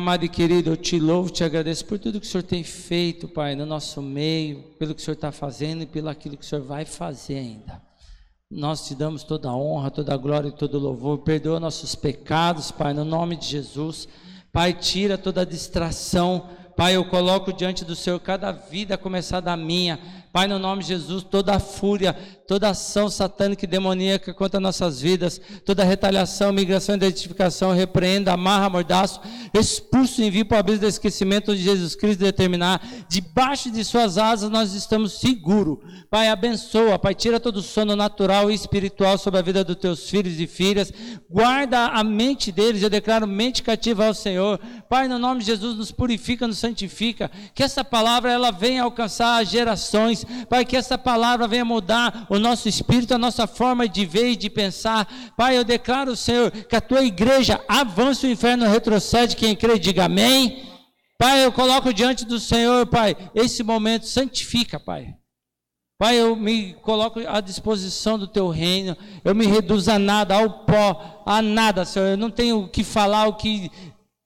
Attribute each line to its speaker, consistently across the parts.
Speaker 1: amado e querido, eu te louvo, te agradeço por tudo que o Senhor tem feito, Pai, no nosso meio, pelo que o Senhor está fazendo e pelo aquilo que o Senhor vai fazer ainda. Nós te damos toda a honra, toda a glória e todo o louvor. Perdoa nossos pecados, Pai, no nome de Jesus. Pai, tira toda a distração. Pai, eu coloco diante do Senhor cada vida, a começar da minha. Pai, no nome de Jesus, toda a fúria, toda ação satânica e demoníaca contra nossas vidas, toda retaliação, migração, identificação, repreenda, amarra, mordaço, expulso, envio para o abismo do esquecimento de Jesus Cristo determinar, debaixo de suas asas nós estamos seguros. Pai, abençoa, Pai, tira todo o sono natural e espiritual sobre a vida dos teus filhos e filhas, guarda a mente deles, eu declaro mente cativa ao Senhor. Pai, no nome de Jesus, nos purifica, nos santifica, que essa palavra ela venha alcançar as Pai, que essa palavra venha mudar o nosso espírito, a nossa forma de ver e de pensar. Pai, eu declaro, Senhor, que a tua igreja avance, o inferno retrocede. Quem crê, diga amém. Pai, eu coloco diante do Senhor, Pai, esse momento, santifica, Pai. Pai, eu me coloco à disposição do teu reino, eu me reduzo a nada, ao pó, a nada, Senhor. Eu não tenho o que falar, o que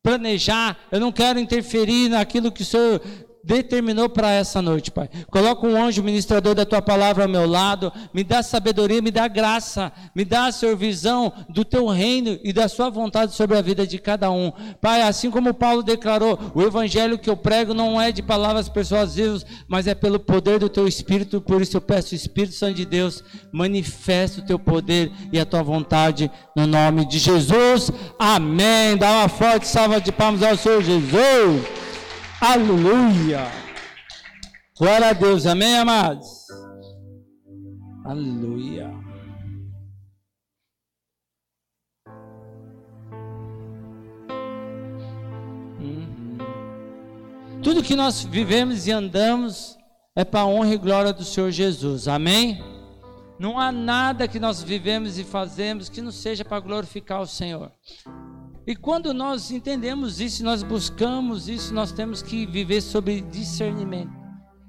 Speaker 1: planejar, eu não quero interferir naquilo que o Senhor determinou para essa noite, Pai. Coloca um anjo ministrador da tua palavra ao meu lado, me dá sabedoria, me dá graça, me dá, Senhor, visão do teu reino e da sua vontade sobre a vida de cada um. Pai, assim como Paulo declarou, o evangelho que eu prego não é de palavras persuasivas, mas é pelo poder do teu espírito, por isso eu peço, Espírito Santo de Deus, manifesta o teu poder e a tua vontade no nome de Jesus. Amém. Dá uma forte salva de palmas ao Senhor Jesus. Aleluia. Glória a Deus, amém, amados? Aleluia. Uhum. Tudo que nós vivemos e andamos é para a honra e glória do Senhor Jesus, amém? Não há nada que nós vivemos e fazemos que não seja para glorificar o Senhor. E quando nós entendemos isso, nós buscamos isso, nós temos que viver sobre discernimento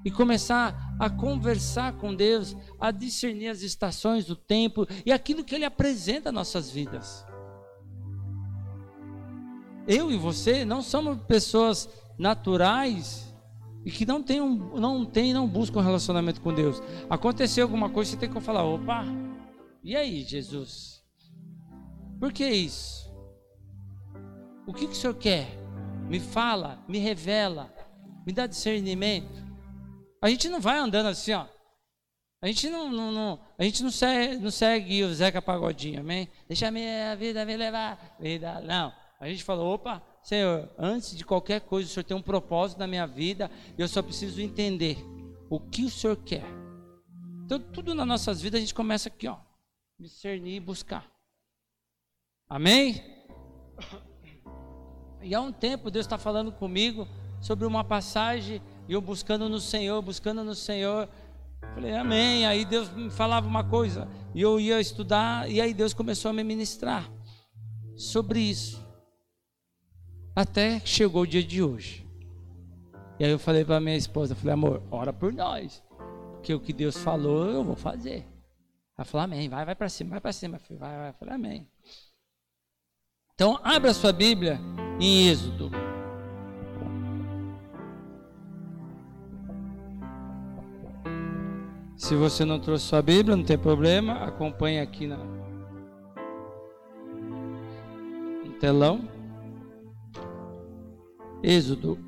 Speaker 1: e começar a conversar com Deus, a discernir as estações do tempo e aquilo que Ele apresenta às nossas vidas. Eu e você não somos pessoas naturais e que não um, não tem, não buscam um relacionamento com Deus. Aconteceu alguma coisa, você tem que falar: opa, e aí, Jesus? Por que isso? O que, que o senhor quer? Me fala, me revela, me dá discernimento. A gente não vai andando assim, ó. A gente não, não, não a gente não segue, não segue o Zeca Pagodinho, amém? Deixa a minha vida me levar. Vida. Não. A gente falou, opa, Senhor, antes de qualquer coisa, o Senhor tem um propósito na minha vida e eu só preciso entender o que o Senhor quer. Então, tudo nas nossas vidas a gente começa aqui, ó. Discernir e buscar. Amém? E há um tempo Deus está falando comigo sobre uma passagem e eu buscando no Senhor, buscando no Senhor. Falei, amém. Aí Deus me falava uma coisa e eu ia estudar e aí Deus começou a me ministrar sobre isso. Até chegou o dia de hoje. E aí eu falei para minha esposa, falei, amor, ora por nós. Porque o que Deus falou, eu vou fazer. Ela falou, amém, vai, vai para cima, vai para cima. Falei, vai, vai. Eu falei, amém. Então, abra sua Bíblia em Êxodo. Se você não trouxe sua Bíblia, não tem problema, acompanhe aqui na, no telão. Êxodo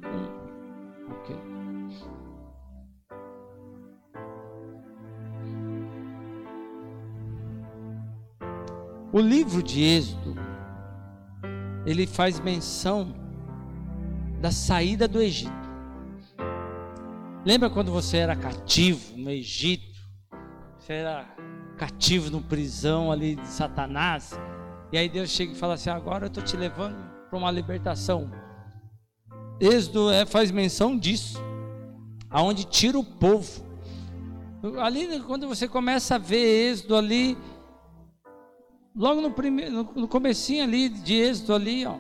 Speaker 1: 1. Ok. O livro de Êxodo ele faz menção da saída do Egito. Lembra quando você era cativo no Egito? Você era cativo no prisão ali de Satanás. E aí Deus chega e fala assim: agora eu estou te levando para uma libertação. Êxodo é, faz menção disso, aonde tira o povo. Ali, quando você começa a ver Êxodo ali, logo no, primeiro, no, comecinho ali de Êxodo ali, ó,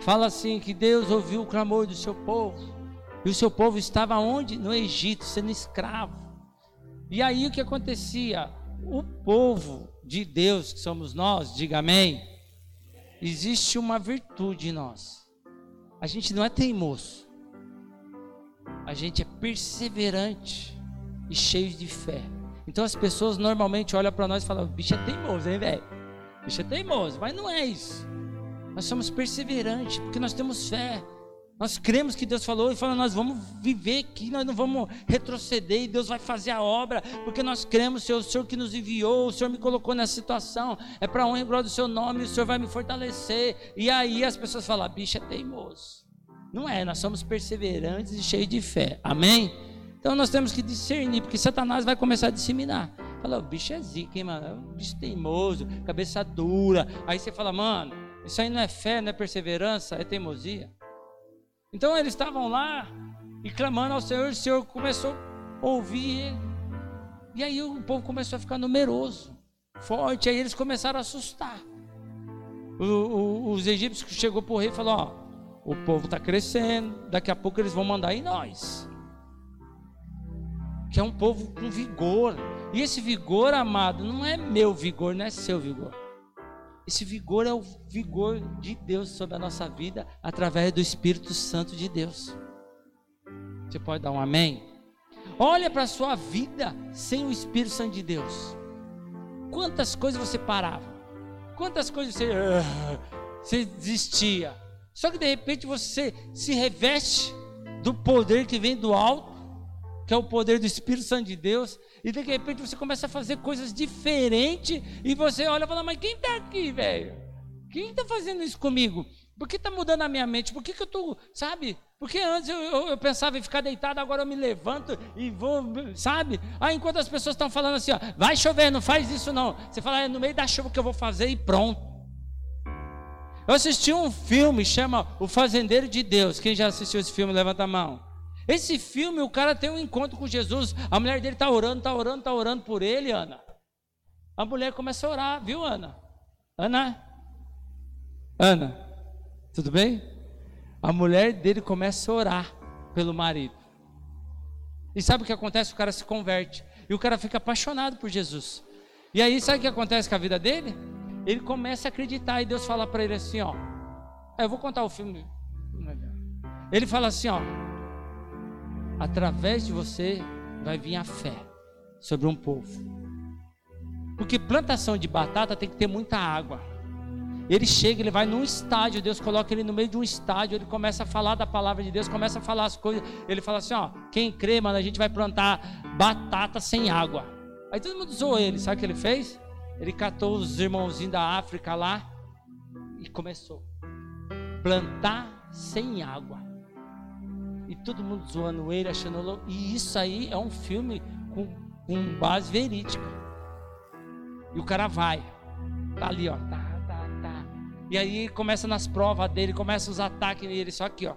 Speaker 1: fala assim que Deus ouviu o clamor do seu povo. E o seu povo estava onde? No Egito, sendo escravo. E aí o que acontecia? O povo de Deus, que somos nós, diga amém. Existe uma virtude em nós. a gente não é teimoso. A gente é perseverante e cheio de fé. Então as pessoas normalmente olham para nós e falam: bicho é teimoso, hein, velho? Bicho é teimoso, mas não é isso. Nós somos perseverantes porque nós temos fé. Nós cremos que Deus falou e falou: nós vamos viver aqui, nós não vamos retroceder e Deus vai fazer a obra, porque nós cremos, Senhor, o Senhor que nos enviou, o Senhor me colocou nessa situação, é para honra e glória do Seu nome, o Senhor vai me fortalecer. E aí as pessoas falam: bicho é teimoso. Não é, nós somos perseverantes e cheios de fé. Amém? Então nós temos que discernir, porque Satanás vai começar a disseminar. Fala, o bicho é zica, hein, mano? É um bicho teimoso, cabeça dura. Aí você fala, mano, isso aí não é fé, não é perseverança, é teimosia. Então eles estavam lá e clamando ao Senhor, o Senhor começou a ouvir ele. E aí o povo começou a ficar numeroso, forte, aí eles começaram a assustar. O, o, os egípcios chegou para o rei e falou: Ó, o povo está crescendo, daqui a pouco eles vão mandar em nós. Que é um povo com vigor. E esse vigor, amado, não é meu vigor, não é seu vigor. Esse vigor é o vigor de Deus sobre a nossa vida através do Espírito Santo de Deus. Você pode dar um amém? Olha para a sua vida sem o Espírito Santo de Deus. Quantas coisas você parava? Quantas coisas você, você desistia? Só que de repente você se reveste do poder que vem do alto, que é o poder do Espírito Santo de Deus, e de repente você começa a fazer coisas diferentes e você olha e fala: Mas quem está aqui, velho? Quem está fazendo isso comigo? Por que está mudando a minha mente? Por que, que eu estou, sabe? Porque antes eu, eu, eu, pensava em ficar deitado, agora eu me levanto e vou, sabe? Aí enquanto as pessoas estão falando assim, ó, vai chover, não faz isso não. Você fala, é no meio da chuva que eu vou fazer e pronto. Eu assisti um filme, chama O Fazendeiro de Deus. Quem já assistiu esse filme, levanta a mão. Esse filme, o cara tem um encontro com Jesus. A mulher dele está orando, está orando, está orando por ele, Ana. A mulher começa a orar, viu, Ana? Ana? Ana, tudo bem? A mulher dele começa a orar pelo marido. E sabe o que acontece? O cara se converte. E o cara fica apaixonado por Jesus. E aí, sabe o que acontece com a vida dele? Ele começa a acreditar. E Deus fala para ele assim: Ó. Eu vou contar o filme. Ele fala assim: Ó através de você vai vir a fé sobre um povo. Porque plantação de batata tem que ter muita água. Ele chega, ele vai num estádio, Deus coloca ele no meio de um estádio, ele começa a falar da palavra de Deus, começa a falar as coisas. Ele fala assim: ó, quem crê, mano, a gente vai plantar batata sem água. Aí todo mundo zoou ele, sabe o que ele fez? Ele catou os irmãozinhos da África lá e começou plantar sem água todo mundo zoando ele, achando louco. E isso aí é um filme com, com base verídica. E o cara vai, tá ali, ó, tá, tá, tá. E aí começa nas provas dele, começa os ataques nele, só aqui, ó.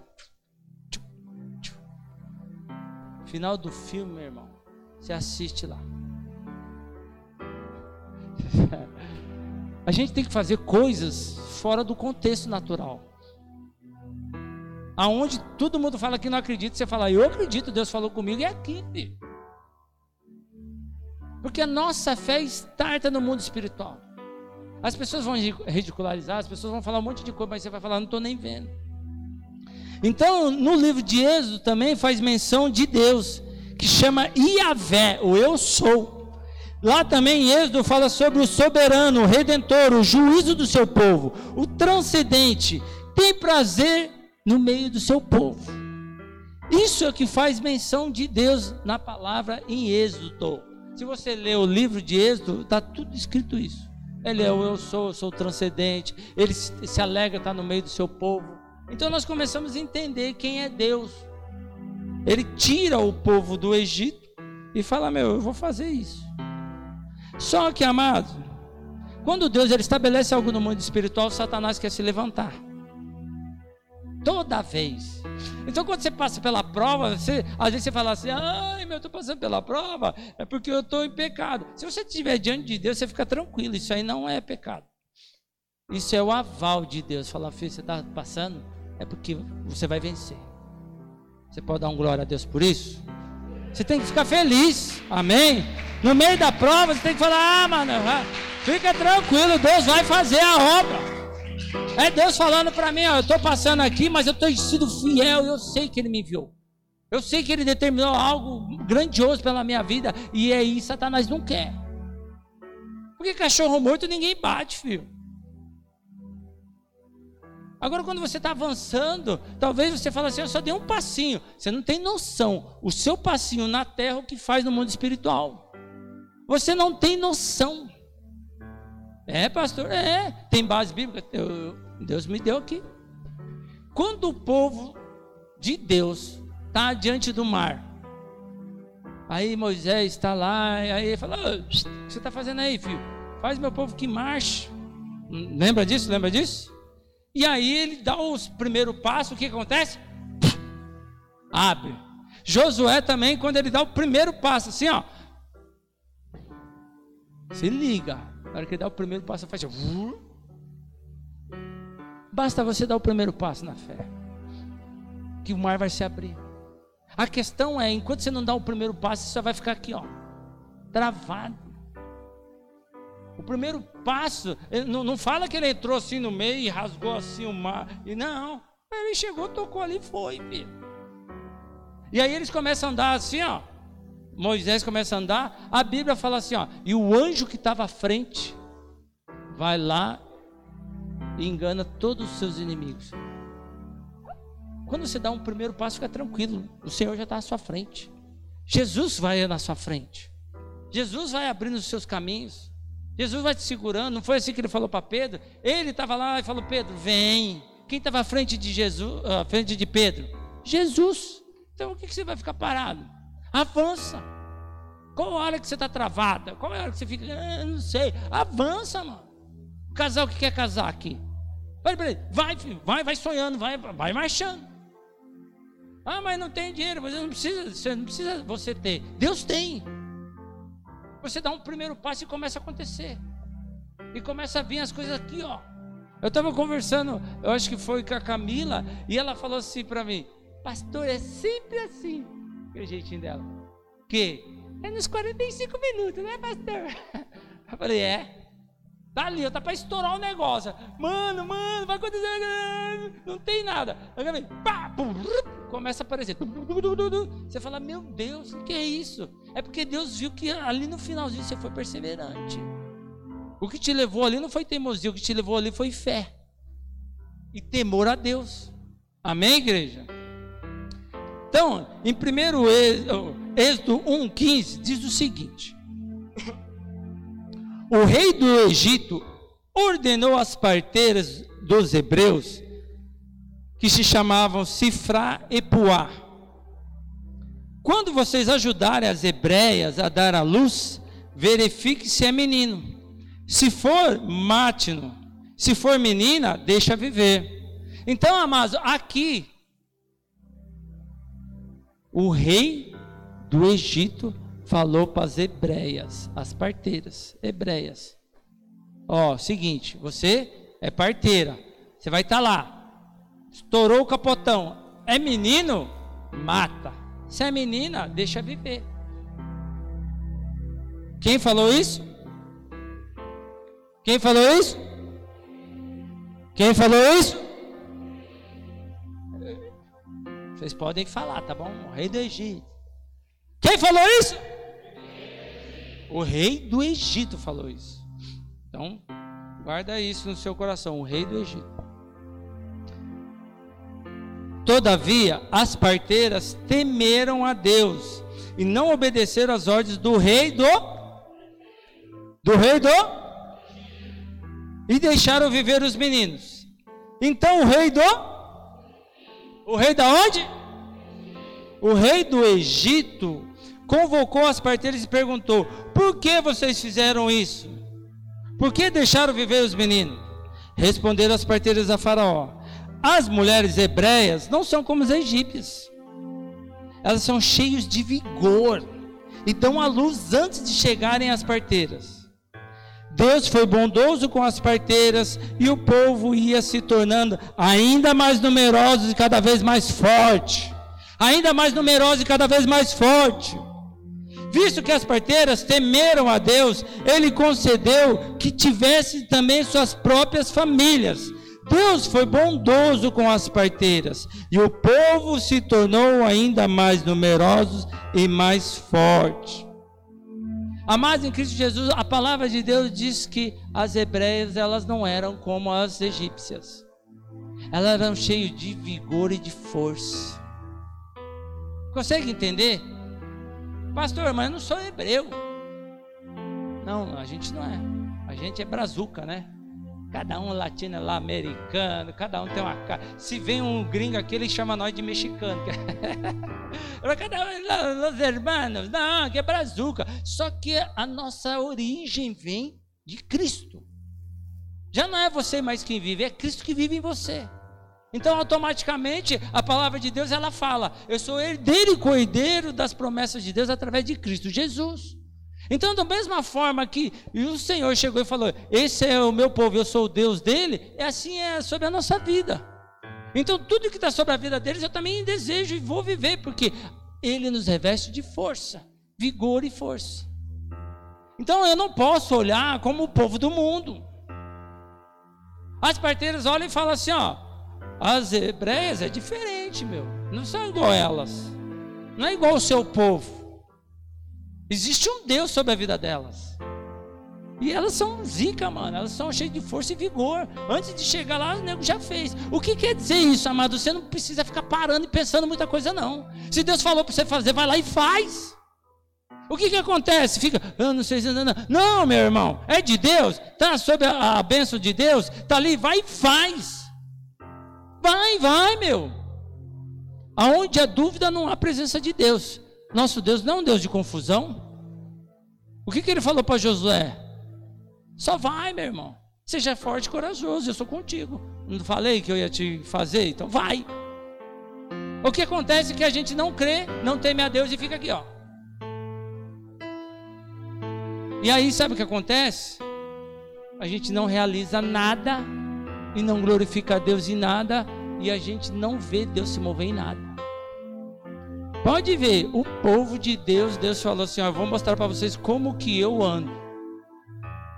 Speaker 1: Final do filme, meu irmão, você assiste lá. A gente tem que fazer coisas fora do contexto natural. Aonde todo mundo fala que não acredita, você fala, eu acredito, Deus falou comigo, e é aqui. Porque a nossa fé starta no mundo espiritual. As pessoas vão ridicularizar, as pessoas vão falar um monte de coisa, mas você vai falar, não estou nem vendo. Então, no livro de Êxodo também faz menção de Deus, que chama Iavé, o eu sou. Lá também Êxodo fala sobre o soberano, o redentor, o juízo do seu povo, o transcendente, tem prazer no meio do seu povo. Isso é o que faz menção de Deus na palavra em Êxodo. Se você ler o livro de Êxodo, está tudo escrito isso. Ele é o eu sou, eu sou transcendente. Ele se alegra estar no meio do seu povo. Então nós começamos a entender quem é Deus. Ele tira o povo do Egito e fala: Meu, eu vou fazer isso. Só que, amado, quando Deus ele estabelece algo no mundo espiritual, Satanás quer se levantar. Toda vez. Então, quando você passa pela prova, você, às vezes você fala assim: ai, meu, eu estou passando pela prova, é porque eu estou em pecado. Se você estiver diante de Deus, você fica tranquilo, isso aí não é pecado. Isso é o aval de Deus. Falar, filho, você está passando, é porque você vai vencer. Você pode dar um glória a Deus por isso? Você tem que ficar feliz, amém? No meio da prova, você tem que falar: ah, mano, fica tranquilo, Deus vai fazer a obra. É Deus falando para mim, ó, eu estou passando aqui, mas eu tenho sido fiel, eu sei que Ele me enviou. Eu sei que Ele determinou algo grandioso pela minha vida, e é isso Satanás não quer. Porque cachorro morto ninguém bate, filho. Agora, quando você está avançando, talvez você fale assim: eu só dei um passinho. Você não tem noção. O seu passinho na terra, o que faz no mundo espiritual. Você não tem noção. É, pastor, é. Tem base bíblica. Eu, Deus me deu aqui. Quando o povo de Deus está diante do mar, aí Moisés está lá, aí ele fala: o que você está fazendo aí, filho? Faz meu povo que marche. Lembra disso? Lembra disso? E aí ele dá os primeiros passos, o que acontece? Abre. Josué também, quando ele dá o primeiro passo, assim, ó. Se liga. Na hora que ele dá o primeiro passo, faz assim. Basta você dar o primeiro passo na fé. Que o mar vai se abrir. A questão é, enquanto você não dá o primeiro passo, você vai ficar aqui, ó. Travado. O primeiro passo, não, não fala que ele entrou assim no meio e rasgou assim o mar. E não, ele chegou, tocou ali e foi, filho. E aí eles começam a andar assim, ó. Moisés começa a andar, a Bíblia fala assim, ó, e o anjo que estava à frente vai lá e engana todos os seus inimigos. Quando você dá um primeiro passo, fica tranquilo, o Senhor já está à sua frente. Jesus vai na sua frente. Jesus vai abrindo os seus caminhos. Jesus vai te segurando. Não foi assim que ele falou para Pedro? Ele estava lá e falou: Pedro, vem. Quem estava à frente de Jesus, à frente de Pedro? Jesus. Então o que, que você vai ficar parado? Avança. Qual a hora que você está travada? Qual a hora que você fica? Ah, não sei. Avança, mano. O casal que quer casar aqui. Peraí, peraí. Vai, filho. Vai, vai sonhando, vai, vai marchando. Ah, mas não tem dinheiro. Você não precisa, você não precisa você ter. Deus tem. Você dá um primeiro passo e começa a acontecer. E começa a vir as coisas aqui, ó. Eu estava conversando, eu acho que foi com a Camila, e ela falou assim para mim: Pastor, é sempre assim. O jeitinho dela. Que? É nos 45 minutos, né, pastor? Eu falei: É. Tá ali, tá para estourar o negócio. Mano, mano, vai acontecer. Não tem nada. Pá, pum, começa a aparecer. Você fala, meu Deus, o que é isso? É porque Deus viu que ali no finalzinho você foi perseverante. O que te levou ali não foi teimosia, o que te levou ali foi fé e temor a Deus. Amém, igreja? Então, em 1 Êxodo 1,15 diz o seguinte: o rei do Egito ordenou às parteiras dos hebreus, que se chamavam Sifra e Puá, quando vocês ajudarem as hebreias a dar à luz, verifique se é menino. Se for, mate-no. Se for menina, deixa viver. Então, amados, aqui, o rei do Egito falou para as hebreias, as parteiras hebreias. Ó, seguinte, você é parteira, você vai estar tá lá, estourou o capotão, é menino, mata. Se é menina, deixa viver. Quem falou isso? Quem falou isso? Quem falou isso? Vocês podem falar, tá bom? O rei do Egito. Quem falou isso? O rei do Egito falou isso. Então, guarda isso no seu coração, o rei do Egito. Todavia, as parteiras temeram a Deus e não obedeceram às ordens do rei do do rei do e deixaram viver os meninos. Então o rei do o rei da onde? O rei do Egito convocou as parteiras e perguntou: Por que vocês fizeram isso? Por que deixaram viver os meninos? Responderam as parteiras a Faraó: As mulheres hebreias não são como as egípcias. Elas são cheias de vigor e dão à luz antes de chegarem às parteiras. Deus foi bondoso com as parteiras e o povo ia se tornando ainda mais numeroso e cada vez mais forte. Ainda mais numeroso e cada vez mais forte. Visto que as parteiras temeram a Deus, ele concedeu que tivessem também suas próprias famílias. Deus foi bondoso com as parteiras, e o povo se tornou ainda mais numeroso e mais forte. Amados em Cristo Jesus, a palavra de Deus diz que as hebreias elas não eram como as egípcias. Elas eram cheias de vigor e de força. Consegue entender? Pastor, mas eu não sou hebreu. Não, a gente não é. A gente é brazuca, né? Cada um latino lá, americano, cada um tem uma cara. Se vem um gringo aqui, ele chama nós de mexicano. cada um, os hermanos, não, que é brazuca. Só que a nossa origem vem de Cristo. Já não é você mais quem vive, é Cristo que vive em você. Então, automaticamente, a palavra de Deus ela fala: Eu sou herdeiro e cordeiro das promessas de Deus através de Cristo Jesus. Então, da mesma forma que o Senhor chegou e falou: Esse é o meu povo, eu sou o Deus dele, é assim é sobre a nossa vida. Então, tudo que está sobre a vida deles, eu também desejo e vou viver, porque Ele nos reveste de força, vigor e força. Então, eu não posso olhar como o povo do mundo. As parteiras olham e falam assim: Ó, as hebreias é diferente, meu, não são igual elas, não é igual o seu povo. Existe um Deus sobre a vida delas. E elas são zica, mano. Elas são cheias de força e vigor. Antes de chegar lá, o nego já fez. O que quer dizer isso, amado? Você não precisa ficar parando e pensando muita coisa, não. Se Deus falou para você fazer, vai lá e faz. O que que acontece? Fica, eu ah, não sei se. Não, não. não, meu irmão. É de Deus. Está sob a, a bênção de Deus. Está ali, vai e faz. Vai, vai, meu. Aonde a dúvida não há presença de Deus. Nosso Deus não é um Deus de confusão. O que, que ele falou para Josué? Só vai, meu irmão. Seja forte e corajoso, eu sou contigo. Não falei que eu ia te fazer? Então vai. O que acontece é que a gente não crê, não teme a Deus e fica aqui, ó. E aí, sabe o que acontece? A gente não realiza nada e não glorifica a Deus em nada e a gente não vê Deus se mover em nada. Pode ver, o povo de Deus, Deus falou assim: ó, vou mostrar para vocês como que eu ando.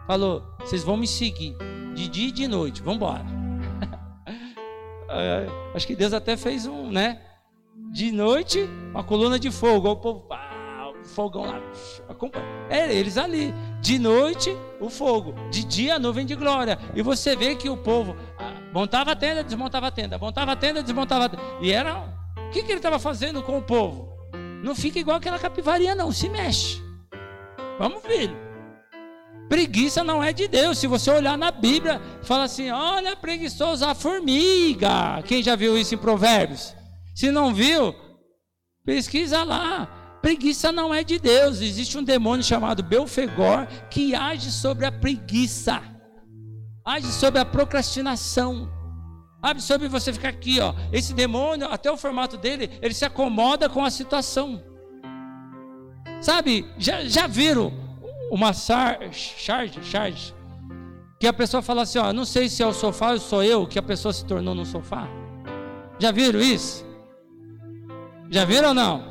Speaker 1: Falou, vocês vão me seguir de dia e de noite, vamos embora. Acho que Deus até fez um, né? De noite, uma coluna de fogo, o povo, pá, o fogão lá, é eles ali. De noite, o fogo, de dia, a nuvem de glória. E você vê que o povo ah, montava a tenda, desmontava a tenda, montava a tenda, desmontava a tenda. E era o que, que ele estava fazendo com o povo? Não fica igual aquela capivaria, não, se mexe. Vamos, filho. Preguiça não é de Deus. Se você olhar na Bíblia, fala assim: olha, preguiçoso a formiga. Quem já viu isso em Provérbios? Se não viu, pesquisa lá. Preguiça não é de Deus. Existe um demônio chamado Belfegor que age sobre a preguiça, age sobre a procrastinação. Abre sobre você ficar aqui, ó. Esse demônio, até o formato dele, ele se acomoda com a situação. Sabe, já, já viram uma charge, charge, que a pessoa fala assim, ó, não sei se é o sofá ou sou eu que a pessoa se tornou no sofá. Já viram isso? Já viram ou não?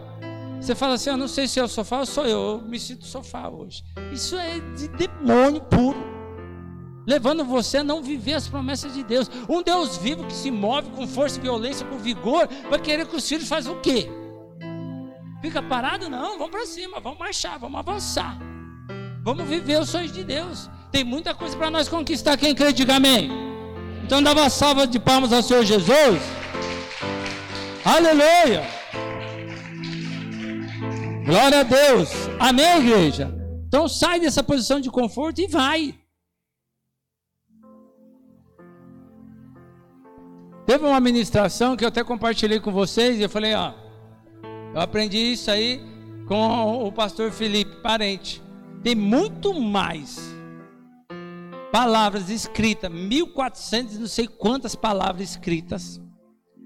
Speaker 1: Você fala assim, ó, não sei se é o sofá ou sou eu, eu me sinto sofá hoje. Isso é de demônio puro levando você a não viver as promessas de Deus. Um Deus vivo que se move com força, violência, com vigor, vai querer que os filhos façam o quê? Fica parado? Não, vamos para cima, vamos marchar, vamos avançar. Vamos viver os sonhos de Deus. Tem muita coisa para nós conquistar. Quem crê, diga amém. Então dá uma salva de palmas ao Senhor Jesus. Aleluia. Glória a Deus. Amém, igreja. Então sai dessa posição de conforto e vai. Teve uma ministração que eu até compartilhei com vocês e eu falei, ó, eu aprendi isso aí com o pastor Felipe, parente. Tem muito mais palavras escritas, 1400 não sei quantas palavras escritas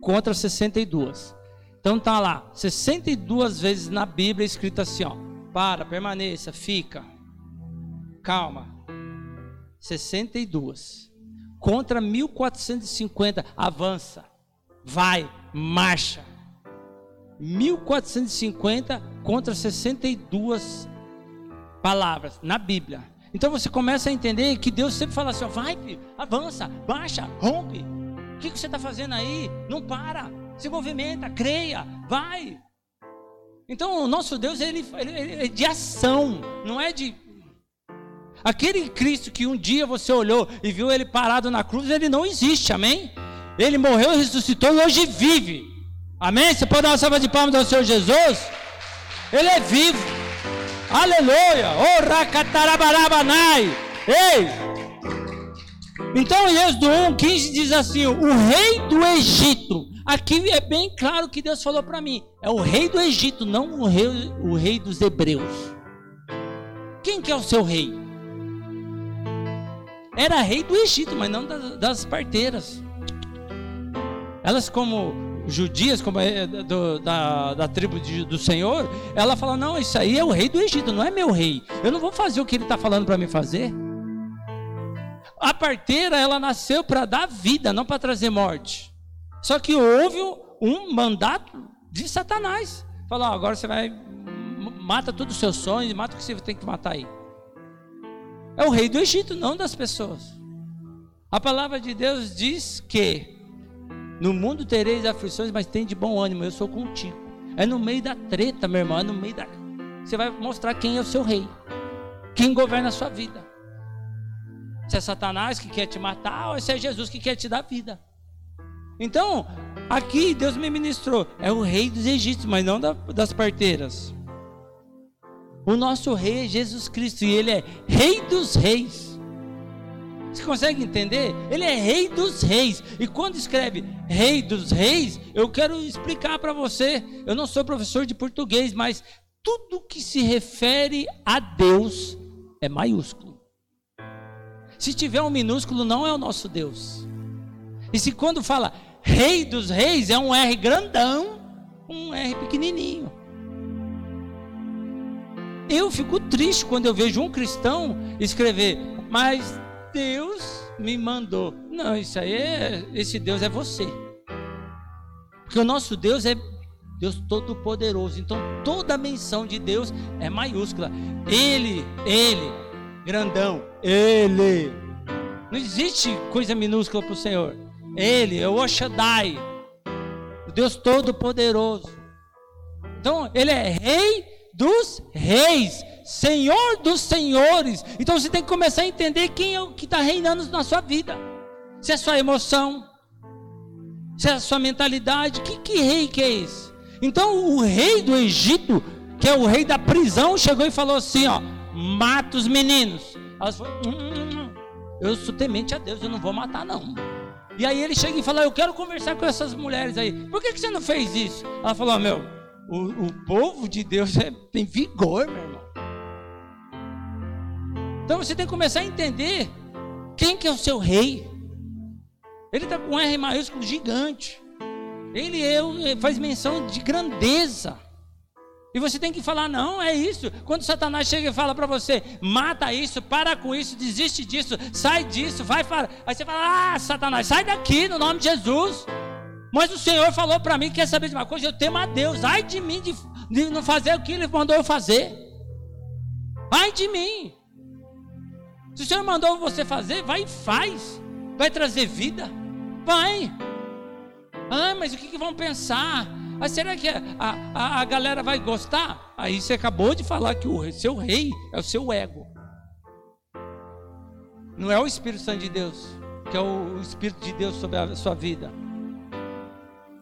Speaker 1: contra 62. Então tá lá, 62 vezes na Bíblia escrito assim, ó: para, permaneça, fica. Calma. 62 contra 1450, avança, vai, marcha. 1450 contra 62 palavras na Bíblia. Então você começa a entender que Deus sempre fala assim: vai, avança, baixa, rompe, O que, que você está fazendo aí? Não para, se movimenta, creia, vai. Então o nosso Deus ele, ele, ele é de ação, não é de Aquele Cristo que um dia você olhou e viu ele parado na cruz, ele não existe, amém? Ele morreu, ressuscitou e hoje vive, amém? Você pode dar uma salva de palmas ao Senhor Jesus? Ele é vivo, aleluia, oh racatarabanai, ei! Então, em Êxodo 1, 15 diz assim: o rei do Egito. Aqui é bem claro que Deus falou para mim: é o rei do Egito, não o rei, o rei dos hebreus. Quem que é o seu rei? Era rei do Egito, mas não das, das parteiras. Elas, como judias, como é do, da, da tribo de, do Senhor, ela fala: Não, isso aí é o rei do Egito, não é meu rei. Eu não vou fazer o que ele está falando para me fazer. A parteira, ela nasceu para dar vida, não para trazer morte. Só que houve um mandato de Satanás. Falou: agora você vai, mata todos os seus sonhos, mata o que você tem que matar aí. É o rei do Egito, não das pessoas. A palavra de Deus diz que no mundo tereis aflições, mas tem de bom ânimo, eu sou contigo. É no meio da treta, meu irmão, é no meio da. Você vai mostrar quem é o seu rei, quem governa a sua vida. Se é Satanás que quer te matar, ou se é Jesus que quer te dar vida. Então, aqui Deus me ministrou, é o rei dos egípcios, mas não das parteiras. O nosso rei é Jesus Cristo e ele é rei dos reis. Você consegue entender? Ele é rei dos reis. E quando escreve rei dos reis, eu quero explicar para você. Eu não sou professor de português, mas tudo que se refere a Deus é maiúsculo. Se tiver um minúsculo, não é o nosso Deus. E se quando fala rei dos reis, é um R grandão, um R pequenininho. Eu fico triste quando eu vejo um cristão escrever, mas Deus me mandou. Não, isso aí é, esse Deus é você. Porque o nosso Deus é Deus todo-poderoso. Então toda menção de Deus é maiúscula. Ele, ele, grandão, ele. Não existe coisa minúscula para o Senhor. Ele é o o Deus todo-poderoso. Então, ele é rei dos reis, Senhor dos senhores. Então você tem que começar a entender quem é o que está reinando na sua vida. Se é a sua emoção, se é a sua mentalidade, que, que rei que é esse? Então o rei do Egito, que é o rei da prisão, chegou e falou assim: ó, mata os meninos. Elas falaram, hum, hum, hum, hum. eu sou temente a Deus, eu não vou matar não. E aí ele chega e fala: Eu quero conversar com essas mulheres aí. Por que, que você não fez isso? Ela falou: Meu, o, o povo de Deus é, tem vigor, meu irmão. Então você tem que começar a entender quem que é o seu rei. Ele está com um R maiúsculo gigante. Ele é, faz menção de grandeza. E você tem que falar, não, é isso. Quando Satanás chega e fala para você, mata isso, para com isso, desiste disso, sai disso, vai para. Aí você fala, ah, Satanás, sai daqui no nome de Jesus. Mas o Senhor falou para mim: quer saber de uma coisa? Eu temo a Deus. Ai de mim de, de não fazer o que Ele mandou eu fazer. Ai de mim. Se o Senhor mandou você fazer, vai e faz. Vai trazer vida. Vai. Ah, mas o que, que vão pensar? Ah, será que a, a, a galera vai gostar? Aí você acabou de falar que o seu rei é o seu ego. Não é o Espírito Santo de Deus, que é o Espírito de Deus sobre a sua vida.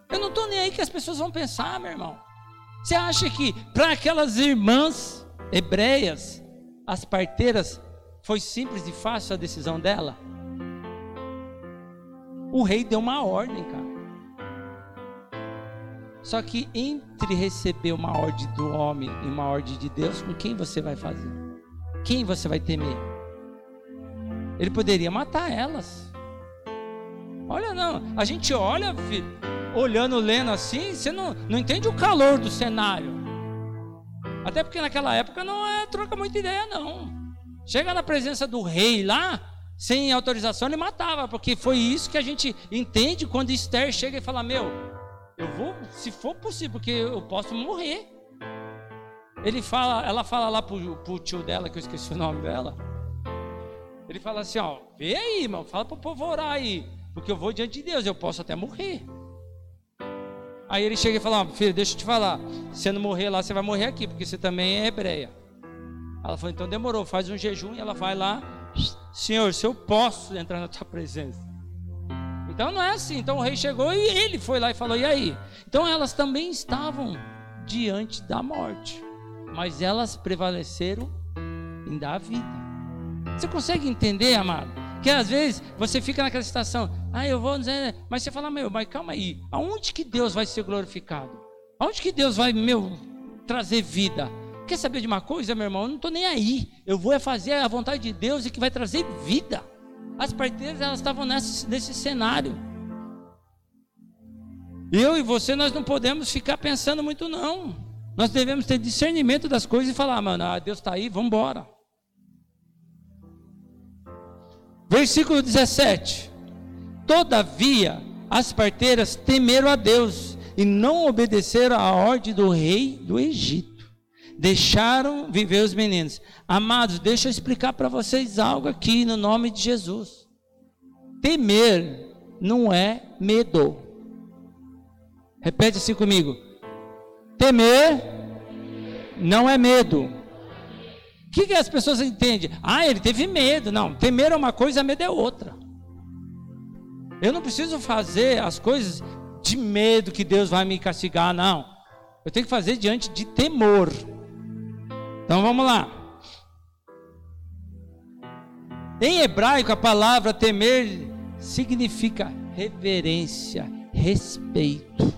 Speaker 1: Eu não estou nem aí que as pessoas vão pensar, meu irmão. Você acha que para aquelas irmãs hebreias, as parteiras, foi simples e fácil a decisão dela? O rei deu uma ordem, cara. Só que entre receber uma ordem do homem e uma ordem de Deus, com quem você vai fazer? Quem você vai temer? Ele poderia matar elas. Olha, não. A gente olha, filho olhando, lendo assim, você não, não entende o calor do cenário. Até porque naquela época não é troca muita ideia, não. Chega na presença do rei lá, sem autorização, ele matava, porque foi isso que a gente entende quando Esther chega e fala: Meu, eu vou, se for possível, porque eu posso morrer. Ele fala, ela fala lá pro, pro tio dela, que eu esqueci o nome dela. Ele fala assim: Ó, vê aí, irmão, fala pro povo orar aí. Porque eu vou diante de Deus, eu posso até morrer. Aí ele chega e fala: oh, Filho, deixa eu te falar. Se você não morrer lá, você vai morrer aqui, porque você também é hebreia. Ela falou: Então demorou, faz um jejum. E ela vai lá: Senhor, se eu posso entrar na tua presença. Então não é assim. Então o rei chegou e ele foi lá e falou: E aí? Então elas também estavam diante da morte, mas elas prevaleceram em dar vida. Você consegue entender, amado? Que às vezes você fica naquela situação, ah, eu vou dizer, mas você fala, meu, mas calma aí, aonde que Deus vai ser glorificado? Aonde que Deus vai, meu, trazer vida? Quer saber de uma coisa, meu irmão? Eu não estou nem aí. Eu vou é fazer a vontade de Deus e que vai trazer vida. As parteiras elas estavam nesse, nesse cenário. Eu e você, nós não podemos ficar pensando muito, não. Nós devemos ter discernimento das coisas e falar, mano, ah, Deus está aí, vamos embora. Versículo 17: Todavia, as parteiras temeram a Deus e não obedeceram à ordem do rei do Egito. Deixaram viver os meninos. Amados, deixa eu explicar para vocês algo aqui no nome de Jesus. Temer não é medo. Repete assim comigo. Temer não é medo. Que, que as pessoas entendem? Ah, ele teve medo. Não, temer é uma coisa, medo é outra. Eu não preciso fazer as coisas de medo que Deus vai me castigar, não. Eu tenho que fazer diante de temor. Então vamos lá. Em hebraico, a palavra temer significa reverência, respeito.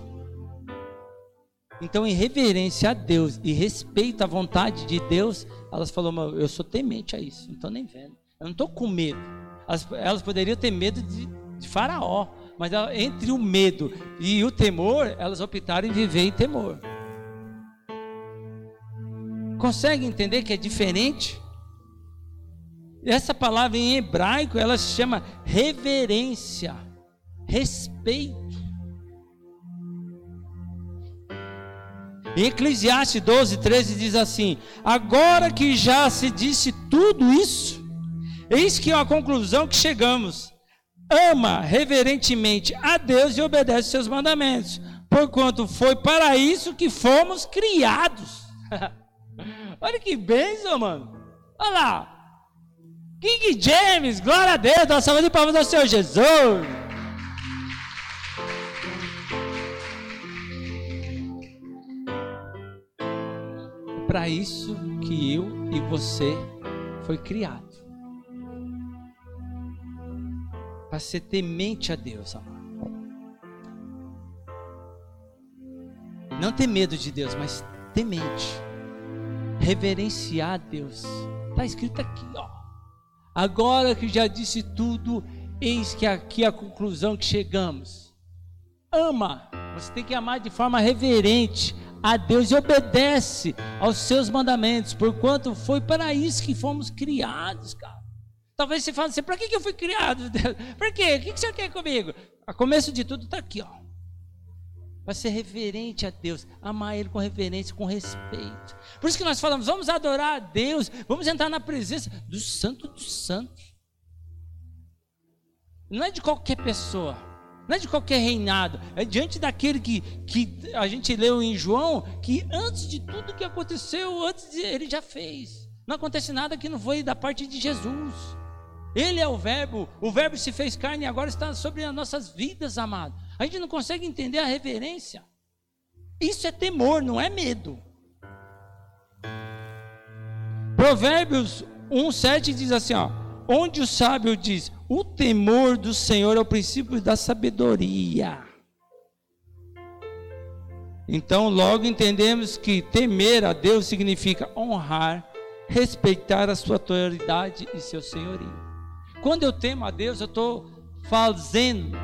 Speaker 1: Então, em reverência a Deus e respeito à vontade de Deus, elas falaram: Eu sou temente a isso, não estou nem vendo. Eu não estou com medo. Elas, elas, poderiam ter medo de, de Faraó, mas ela, entre o medo e o temor, elas optaram em viver em temor. Consegue entender que é diferente? Essa palavra em hebraico, ela se chama reverência, respeito. Em Eclesiastes 12, 13 diz assim: Agora que já se disse tudo isso, eis que é a conclusão que chegamos. Ama reverentemente a Deus e obedece seus mandamentos, porquanto foi para isso que fomos criados. Olha que bênção, mano. Olha lá. King James, glória a Deus, dá salva de palmas ao Senhor Jesus. Para isso que eu e você foi criado. Para ser temente a Deus, amado. Não ter medo de Deus, mas temente reverenciar a Deus. Está escrito aqui, ó. Agora que já disse tudo, eis que aqui a conclusão que chegamos. Ama, você tem que amar de forma reverente a Deus e obedece aos seus mandamentos, porquanto foi para isso que fomos criados, cara. Talvez você fale assim, para que, eu fui criado? Por quê? O que, você quer comigo? A começo de tudo está aqui, ó para ser reverente a Deus, amar Ele com reverência, com respeito. Por isso que nós falamos, vamos adorar a Deus, vamos entrar na presença do Santo dos Santos. Não é de qualquer pessoa, não é de qualquer reinado, é diante daquele que, que a gente leu em João, que antes de tudo que aconteceu, antes de, ele já fez. Não acontece nada que não foi da parte de Jesus. Ele é o Verbo, o Verbo se fez carne e agora está sobre as nossas vidas, amado. A gente não consegue entender a reverência. Isso é temor, não é medo. Provérbios 1,7 diz assim: ó, onde o sábio diz, o temor do Senhor é o princípio da sabedoria. Então, logo entendemos que temer a Deus significa honrar, respeitar a sua autoridade e seu senhorio. Quando eu temo a Deus, eu estou fazendo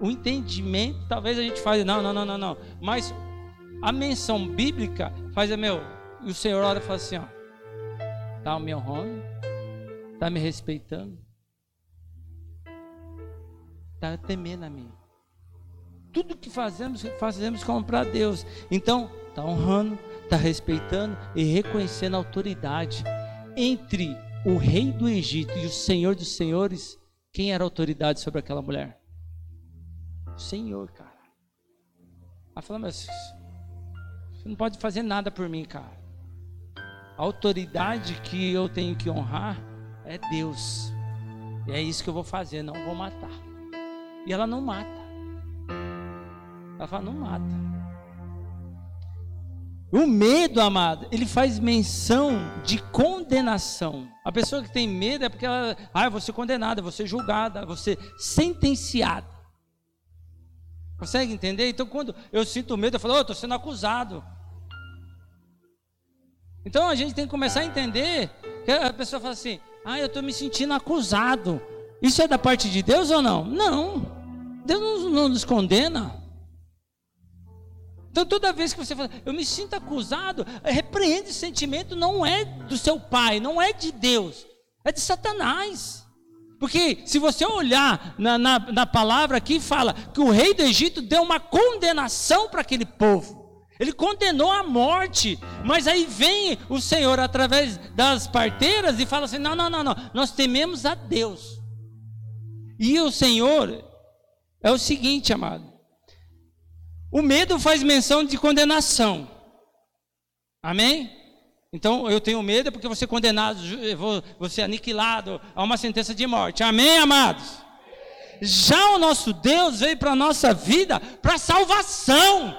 Speaker 1: o entendimento, talvez a gente faz, não, não, não, não, não. Mas a menção bíblica faz, meu, o Senhor olha e fala assim, ó, tá me honrando, tá me respeitando, tá temendo a mim. Tudo que fazemos, fazemos como para Deus. Então, tá honrando, tá respeitando e reconhecendo a autoridade entre o rei do Egito e o Senhor dos senhores. Quem era a autoridade sobre aquela mulher? Senhor, cara. Ela falou, mas você não pode fazer nada por mim, cara. A autoridade que eu tenho que honrar é Deus. E é isso que eu vou fazer, não vou matar. E ela não mata. Ela fala, não mata. O medo, amado, ele faz menção de condenação. A pessoa que tem medo é porque ela, ah, ser condenada, ser julgada, ser sentenciada. Consegue entender? Então, quando eu sinto medo, eu falo, oh, eu estou sendo acusado. Então, a gente tem que começar a entender que a pessoa fala assim, ah, eu estou me sentindo acusado. Isso é da parte de Deus ou não? Não. Deus não, não nos condena. Então, toda vez que você fala, eu me sinto acusado, repreende esse sentimento, não é do seu pai, não é de Deus, é de Satanás. Porque se você olhar na, na, na palavra aqui, fala que o rei do Egito deu uma condenação para aquele povo. Ele condenou a morte, mas aí vem o Senhor através das parteiras e fala assim: não, não, não, não, nós tememos a Deus. E o Senhor é o seguinte, amado: o medo faz menção de condenação. Amém? Então eu tenho medo porque você condenado, ser aniquilado a uma sentença de morte. Amém, amados? Já o nosso Deus veio para a nossa vida para salvação.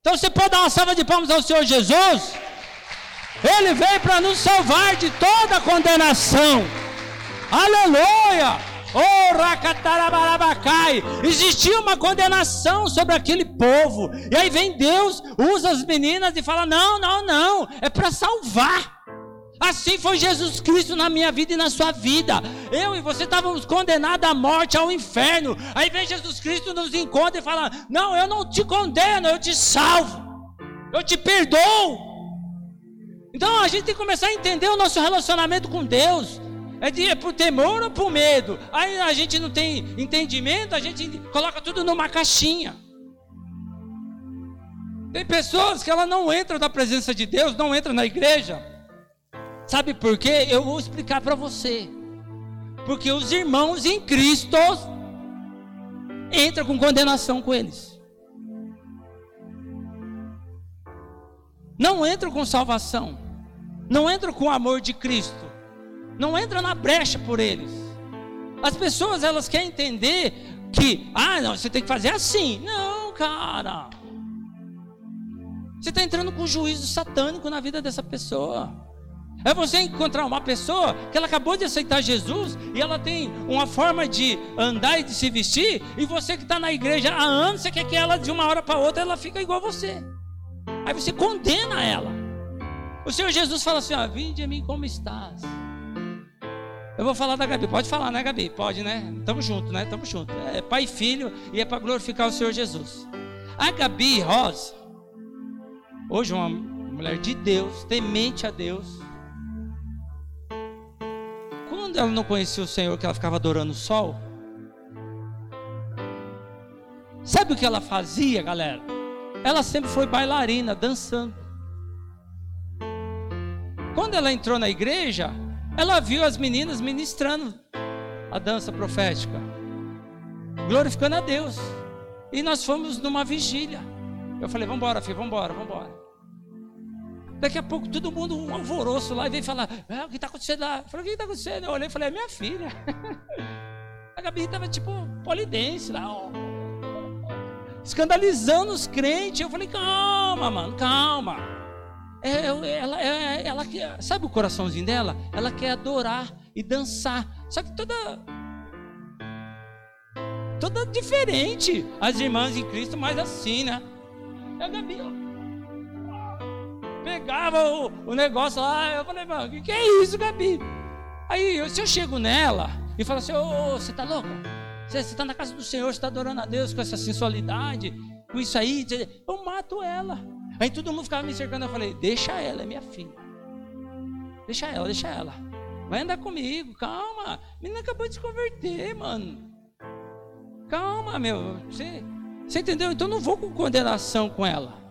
Speaker 1: Então você pode dar uma salva de palmas ao Senhor Jesus? Ele veio para nos salvar de toda condenação. Aleluia! Oh, Existia uma condenação sobre aquele povo. E aí vem Deus, usa as meninas e fala: Não, não, não, é para salvar. Assim foi Jesus Cristo na minha vida e na sua vida. Eu e você estávamos condenados à morte, ao inferno. Aí vem Jesus Cristo, nos encontra e fala: Não, eu não te condeno, eu te salvo, eu te perdoo. Então a gente tem que começar a entender o nosso relacionamento com Deus. É, de, é por temor ou por medo? Aí a gente não tem entendimento, a gente coloca tudo numa caixinha. Tem pessoas que ela não entram na presença de Deus, não entram na igreja. Sabe por quê? Eu vou explicar para você. Porque os irmãos em Cristo entram com condenação com eles. Não entram com salvação. Não entram com o amor de Cristo. Não entra na brecha por eles. As pessoas elas querem entender que, ah, não, você tem que fazer assim. Não, cara. Você está entrando com juízo satânico na vida dessa pessoa. É você encontrar uma pessoa que ela acabou de aceitar Jesus e ela tem uma forma de andar e de se vestir, e você que está na igreja há anos, você quer que ela de uma hora para outra ela fica igual você. Aí você condena ela. O Senhor Jesus fala assim: ó, vinde a mim como estás. Eu vou falar da Gabi. Pode falar, né, Gabi? Pode, né? Tamo junto, né? Tamo junto. É pai e filho e é para glorificar o Senhor Jesus. A Gabi Rosa, hoje uma mulher de Deus, temente a Deus. Quando ela não conhecia o Senhor, que ela ficava adorando o sol, sabe o que ela fazia, galera? Ela sempre foi bailarina, dançando. Quando ela entrou na igreja, ela viu as meninas ministrando a dança profética, glorificando a Deus. E nós fomos numa vigília. Eu falei, vamos embora, filho, vamos embora, vamos embora. Daqui a pouco todo mundo um alvoroço lá e veio falar: ah, o que está acontecendo lá? Eu falei: o que está acontecendo? Eu olhei e falei: é minha filha. A Gabi estava tipo polidense lá, ó, escandalizando os crentes. Eu falei: calma, mano, calma. É, é, ela, é, ela quer, sabe o coraçãozinho dela? Ela quer adorar e dançar. Só que toda toda diferente. As irmãs em Cristo, mas assim, né? É a Gabi, pegava o, o negócio lá, eu falei, mano, o que, que é isso, Gabi? Aí, eu, se eu chego nela e falo assim, ô, oh, você tá louca? Você está na casa do Senhor, você está adorando a Deus com essa sensualidade, com isso aí, eu mato ela. Aí todo mundo ficava me cercando. Eu falei: Deixa ela, é minha filha. Deixa ela, deixa ela. Vai andar comigo, calma. A menina acabou de se converter, mano. Calma, meu. Você, você entendeu? Então não vou com condenação com ela.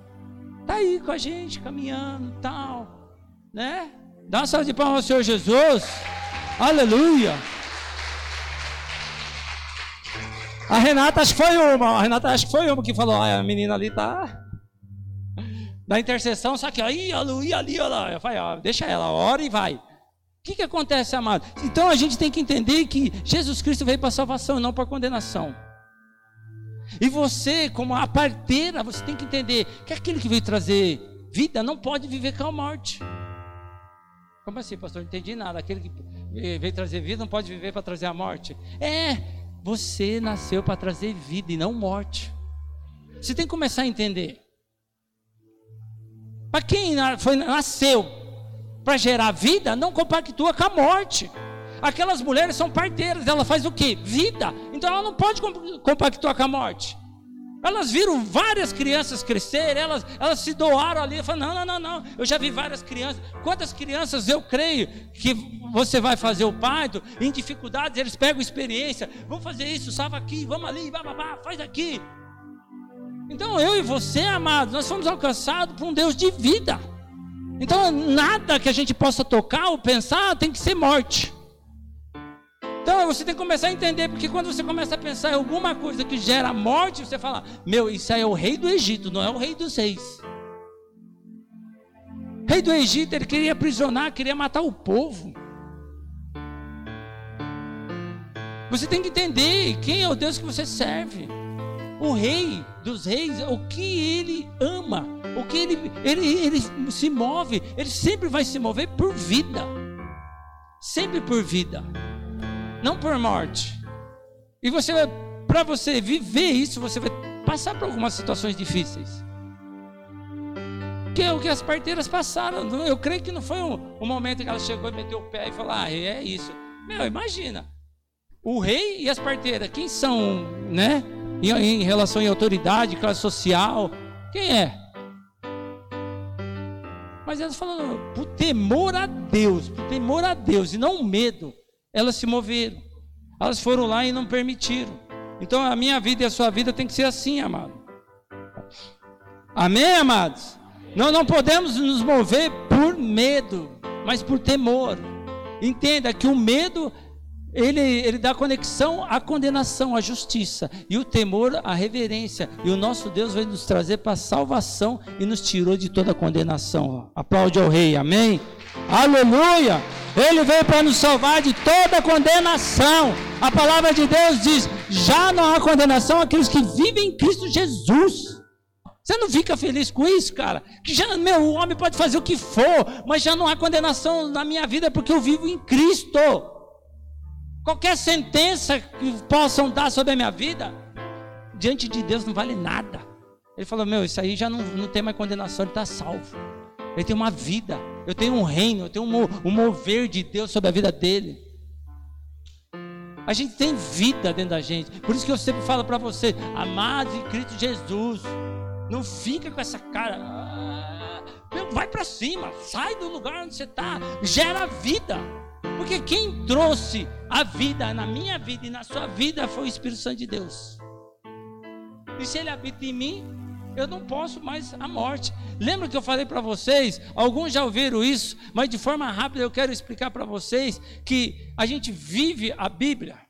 Speaker 1: Tá aí com a gente, caminhando tal. Né? Dá uma salva de palmas ao Senhor Jesus. Aleluia. A Renata acho que foi uma. A Renata acho que foi uma que falou: ah, a menina ali tá. Da intercessão, só que aí, ali, ali, lá. Eu falei, ó, deixa ela, ora e vai. O que, que acontece, amado? Então a gente tem que entender que Jesus Cristo veio para salvação e não para condenação. E você, como a parteira, você tem que entender que aquele que veio trazer vida não pode viver com a morte. Como assim, pastor? Não entendi nada. Aquele que veio trazer vida não pode viver para trazer a morte? É, você nasceu para trazer vida e não morte. Você tem que começar a entender. Para quem foi, nasceu para gerar vida, não compactua com a morte. Aquelas mulheres são parteiras, ela faz o quê? Vida. Então ela não pode compactuar com a morte. Elas viram várias crianças crescer, elas, elas se doaram ali. Falaram, não, não, não, não. Eu já vi várias crianças. Quantas crianças eu creio que você vai fazer o parto, em dificuldades, eles pegam experiência. Vamos fazer isso, salva aqui, vamos ali, bababá, faz aqui. Então eu e você, amados, nós fomos alcançados por um Deus de vida. Então nada que a gente possa tocar ou pensar tem que ser morte. Então você tem que começar a entender, porque quando você começa a pensar em alguma coisa que gera morte, você fala: Meu, isso aí é o rei do Egito, não é o rei dos reis. Rei do Egito, ele queria aprisionar, queria matar o povo. Você tem que entender quem é o Deus que você serve. O rei dos reis, o que ele ama, o que ele, ele, ele se move, ele sempre vai se mover por vida. Sempre por vida não por morte. E você para você viver isso, você vai passar por algumas situações difíceis. Que é o que as parteiras passaram. Eu creio que não foi um, um momento que ela chegou e meteu o pé e falou: Ah, é isso. Meu, imagina. O rei e as parteiras, quem são, né? Em, em relação à autoridade, classe social, quem é? Mas elas falaram, por temor a Deus, por temor a Deus e não medo, elas se moveram. Elas foram lá e não permitiram. Então a minha vida e a sua vida tem que ser assim, amado. Amém, amados? Nós não podemos nos mover por medo, mas por temor. Entenda que o medo ele, ele dá conexão à condenação, à justiça, e o temor à reverência. E o nosso Deus vai nos trazer para a salvação e nos tirou de toda condenação. Aplaude ao Rei, amém? Aleluia! Ele veio para nos salvar de toda condenação. A palavra de Deus diz: já não há condenação àqueles que vivem em Cristo Jesus. Você não fica feliz com isso, cara? Que já, meu, o homem pode fazer o que for, mas já não há condenação na minha vida porque eu vivo em Cristo. Qualquer sentença que possam dar sobre a minha vida, diante de Deus não vale nada. Ele falou: Meu, isso aí já não, não tem mais condenação, ele está salvo. Ele tem uma vida, eu tenho um reino, eu tenho um, um mover de Deus sobre a vida dele. A gente tem vida dentro da gente. Por isso que eu sempre falo para você, amados em Cristo Jesus, não fica com essa cara. Ah, vai para cima, sai do lugar onde você está, gera vida. Porque quem trouxe a vida na minha vida e na sua vida foi o Espírito Santo de Deus. E se ele habita em mim, eu não posso mais a morte. Lembra que eu falei para vocês? Alguns já ouviram isso, mas de forma rápida eu quero explicar para vocês que a gente vive a Bíblia.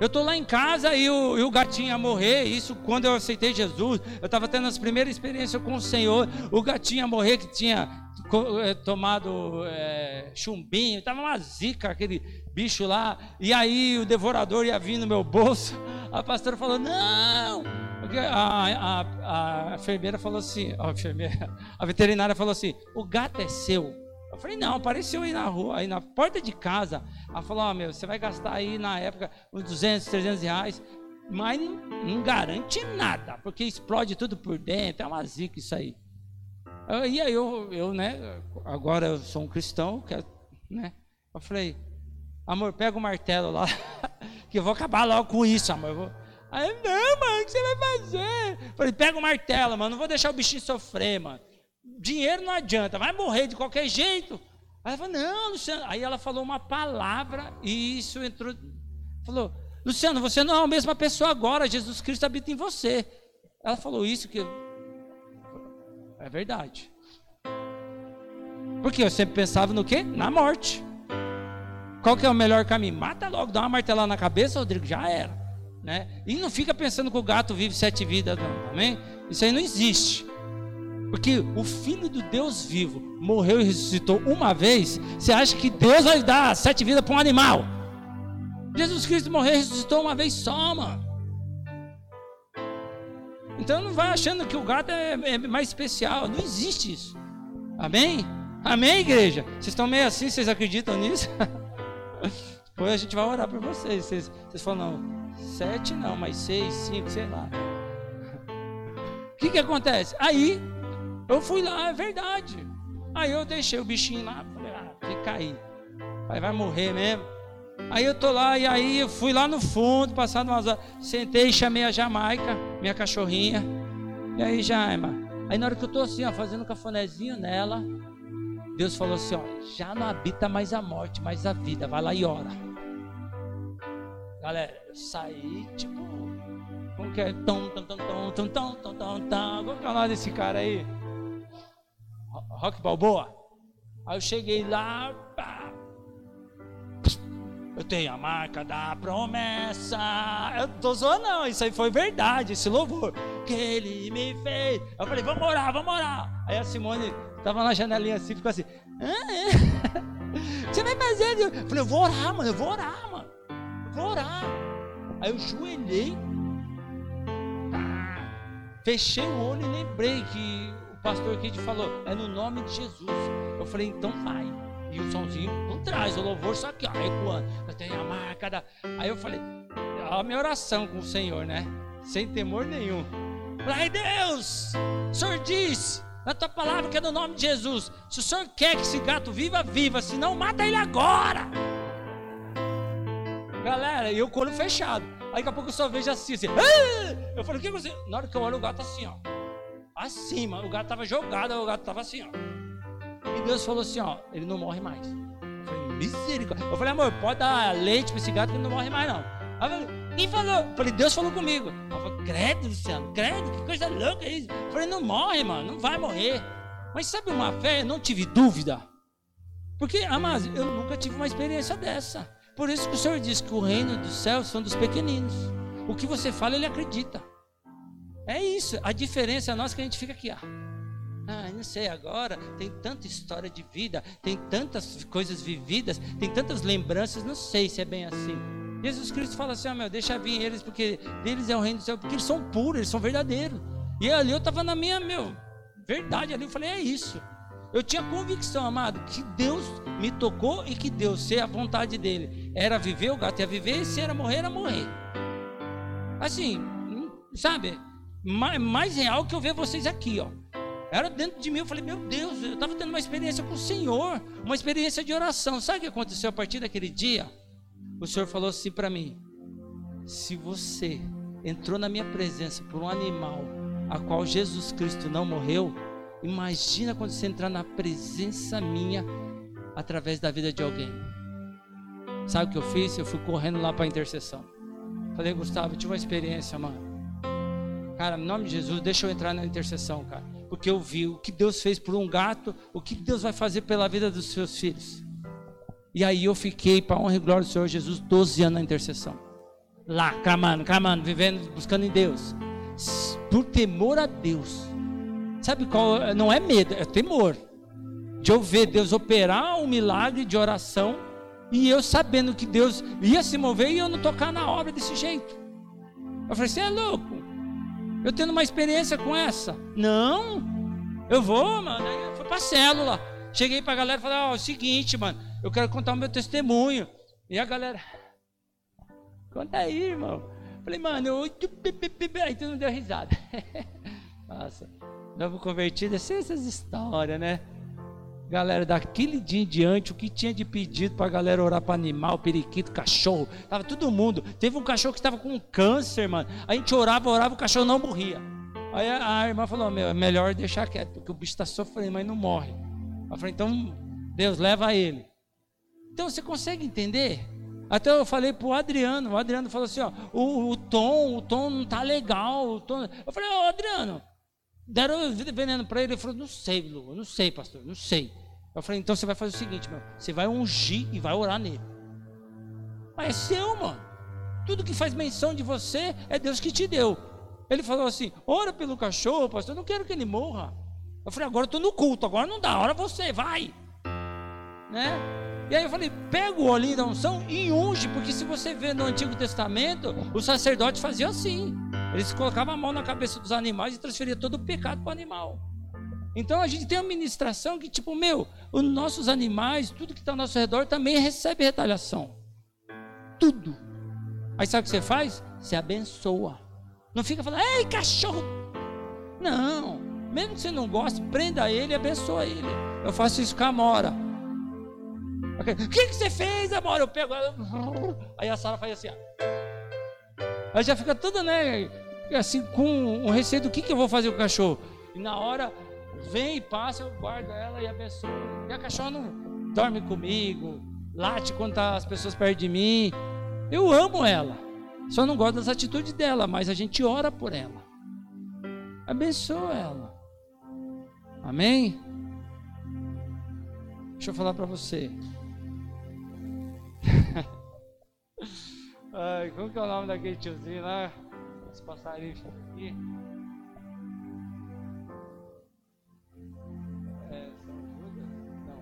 Speaker 1: Eu estou lá em casa e o, e o, gatinho ia morrer. Isso quando eu aceitei Jesus. Eu estava tendo as primeiras experiências com o Senhor. O gatinho ia morrer que tinha eh, tomado é, chumbinho. Estava uma zica aquele bicho lá. E aí o devorador ia vir no meu bolso. A pastora falou: Não! A, a, a enfermeira falou assim: a, enfermeira, a veterinária falou assim: O gato é seu. Eu falei, não, apareceu aí na rua, aí na porta de casa. Ela falou, ó, oh, meu, você vai gastar aí na época uns 200, 300 reais, mas não, garante nada, porque explode tudo por dentro, é uma zica isso aí. E aí eu, eu, né, agora eu sou um cristão, que, né, eu falei, amor, pega o martelo lá, que eu vou acabar logo com isso, amor. Vou... Aí, não, mano, o que você vai fazer? Eu falei, pega o martelo, mano, não vou deixar o bichinho sofrer, mano dinheiro não adianta, vai morrer de qualquer jeito. Aí ela falou, não, Luciano. Aí ela falou uma palavra e isso entrou. Falou, Luciano, você não é a mesma pessoa agora, Jesus Cristo habita em você. Ela falou isso que. É verdade. Porque eu sempre pensava no quê? Na morte. Qual que é o melhor caminho? Mata logo, dá uma martelada na cabeça, Rodrigo, já era. Né? E não fica pensando que o gato vive sete vidas, não, amém? Isso aí não existe. Porque o Filho do Deus vivo morreu e ressuscitou uma vez. Você acha que Deus vai dar sete vidas para um animal? Jesus Cristo morreu e ressuscitou uma vez só, mano. Então não vai achando que o gato é, é mais especial. Não existe isso. Amém? Amém, igreja? Vocês estão meio assim, vocês acreditam nisso? Depois a gente vai orar por vocês. Vocês, vocês falam, não, sete não, mas seis, cinco, sei lá. O que que acontece? Aí, eu fui lá, é verdade. Aí eu deixei o bichinho lá, falei, ah, fica aí. Aí vai morrer mesmo. Aí eu tô lá, e aí eu fui lá no fundo, passando umas horas, sentei e chamei a Jamaica, minha cachorrinha. E aí, Jaima, aí na hora que eu tô assim, ó, fazendo um cafunézinho nela, Deus falou assim: ó, já não habita mais a morte, mas a vida. Vai lá e ora. Galera, eu saí, tipo, como que é? Tom, tom, tom, tom, tom, tom, tom, tom, tom. Qual que é o nome desse cara aí? Rock Balboa. Aí eu cheguei lá. Eu tenho a marca da promessa. Eu tô zoando, não. Isso aí foi verdade, esse louvor que ele me fez. Eu falei, vamos orar, vamos orar. Aí a Simone Tava na janelinha assim, ficou assim. Ah, é? Você vai fazer? Eu falei, eu vou orar, mano, eu vou orar, mano. Eu vou orar. Aí eu joelhei. Fechei o olho e lembrei que pastor Kid falou, é no nome de Jesus. Eu falei, então vai. E o somzinho não traz, o louvor só aqui, ó, ecoando. Eu tenho a marca da. Aí eu falei, a minha oração com o Senhor, né? Sem temor nenhum. Ai Deus, o Senhor disse na tua palavra que é no nome de Jesus. Se o Senhor quer que esse gato viva, viva. Se não, mata ele agora. Galera, e eu com fechado. Aí daqui a pouco eu só vejo assim, assim. Ah! Eu falei, o que você. Na hora que eu olho, o gato assim, ó. Acima. O gato estava jogado, o gato estava assim, ó. E Deus falou assim, ó. Ele não morre mais. Eu falei, misericórdia. Eu falei, amor, pode dar leite para esse gato que ele não morre mais, não. Aí falei, quem falou? Eu falei, Deus falou comigo. Eu falei, credo, Luciano, credo, que coisa louca é isso. Eu falei, não morre, mano, não vai morrer. Mas sabe uma fé? Eu não tive dúvida. Porque, amados, eu nunca tive uma experiência dessa. Por isso que o Senhor diz que o reino dos céus são dos pequeninos. O que você fala, ele acredita. É isso. A diferença é nossa que a gente fica aqui, ó. Ah, não sei agora. Tem tanta história de vida, tem tantas coisas vividas, tem tantas lembranças. Não sei se é bem assim. Jesus Cristo fala assim: oh, meu, deixa vir eles, porque deles é o reino do céu, porque eles são puros, eles são verdadeiros. E ali eu estava na minha, meu, verdade ali. Eu falei: é isso. Eu tinha convicção, amado, que Deus me tocou e que Deus, se a vontade dele era viver, o gato ia viver, e se era morrer, era morrer. Assim, sabe, mais, mais real que eu ver vocês aqui, ó. Era dentro de mim, eu falei, meu Deus, eu estava tendo uma experiência com o Senhor, uma experiência de oração. Sabe o que aconteceu a partir daquele dia? o Senhor falou assim para mim: se você entrou na minha presença por um animal a qual Jesus Cristo não morreu, imagina quando você entrar na presença minha através da vida de alguém. Sabe o que eu fiz? Eu fui correndo lá para a intercessão. Falei, Gustavo, eu tive uma experiência, mano. Cara, em nome de Jesus, deixa eu entrar na intercessão, cara. Porque eu vi o que Deus fez por um gato, o que Deus vai fazer pela vida dos seus filhos. E aí eu fiquei, para honra e glória do Senhor Jesus, 12 anos na intercessão. Lá, clamando, clamando, vivendo, buscando em Deus. Por temor a Deus. Sabe qual? Não é medo, é temor. De eu ver Deus operar um milagre de oração e eu sabendo que Deus ia se mover e eu não tocar na obra desse jeito. Eu falei, você é louco? Eu tendo uma experiência com essa? Não, eu vou, mano. Aí eu fui para a célula. Cheguei para a galera e falei: Ó, oh, é o seguinte, mano eu quero contar o meu testemunho. E a galera, conta aí, irmão. Falei, mano, eu. Aí tu não deu risada. Nossa, novo convertido, é essas histórias, né? Galera, daquele dia em diante, o que tinha de pedido para a galera orar para animal, periquito, cachorro, tava todo mundo. Teve um cachorro que estava com câncer, mano. A gente orava, orava, o cachorro não morria. Aí a, a irmã falou: Meu, é melhor deixar quieto, porque o bicho está sofrendo, mas não morre. Eu falei: Então, Deus, leva ele. Então você consegue entender? Até eu falei pro Adriano, o Adriano falou assim, ó, o, o tom, o tom não tá legal, o tom... Eu falei, ô Adriano, deram veneno para ele, ele falou, não sei, Lu, não sei, pastor, não sei. Eu falei, então você vai fazer o seguinte, meu, você vai ungir e vai orar nele. Mas é seu, mano. Tudo que faz menção de você é Deus que te deu. Ele falou assim: ora pelo cachorro, pastor, eu não quero que ele morra. Eu falei, agora eu estou no culto, agora não dá, ora você, vai. Né? E aí eu falei, pega o olhinho da unção e unge, porque se você vê no Antigo Testamento, o sacerdote fazia assim. Eles colocavam a mão na cabeça dos animais e transferia todo o pecado para o animal. Então a gente tem uma ministração que, tipo, meu, os nossos animais, tudo que está ao nosso redor também recebe retaliação. Tudo. Aí sabe o que você faz? Você abençoa. Não fica falando, ei, cachorro. Não. Mesmo que você não goste, prenda ele e abençoa ele. Eu faço isso com a Mora. O que, que você fez, Amora? Eu pego ela. Aí a Sara faz assim. Aí já fica toda, né? Assim, com um receio do que, que eu vou fazer com o cachorro. E na hora, vem e passa, eu guardo ela e abençoo. E a cachorra não dorme comigo, late quando tá as pessoas perto de mim. Eu amo ela. Só não gosto das atitudes dela, mas a gente ora por ela. Abençoa ela. Amém? Deixa eu falar para você. Ai, como que é o nome daquele tiozinho lá? Os passarinhos aqui. É, São Judas? Não.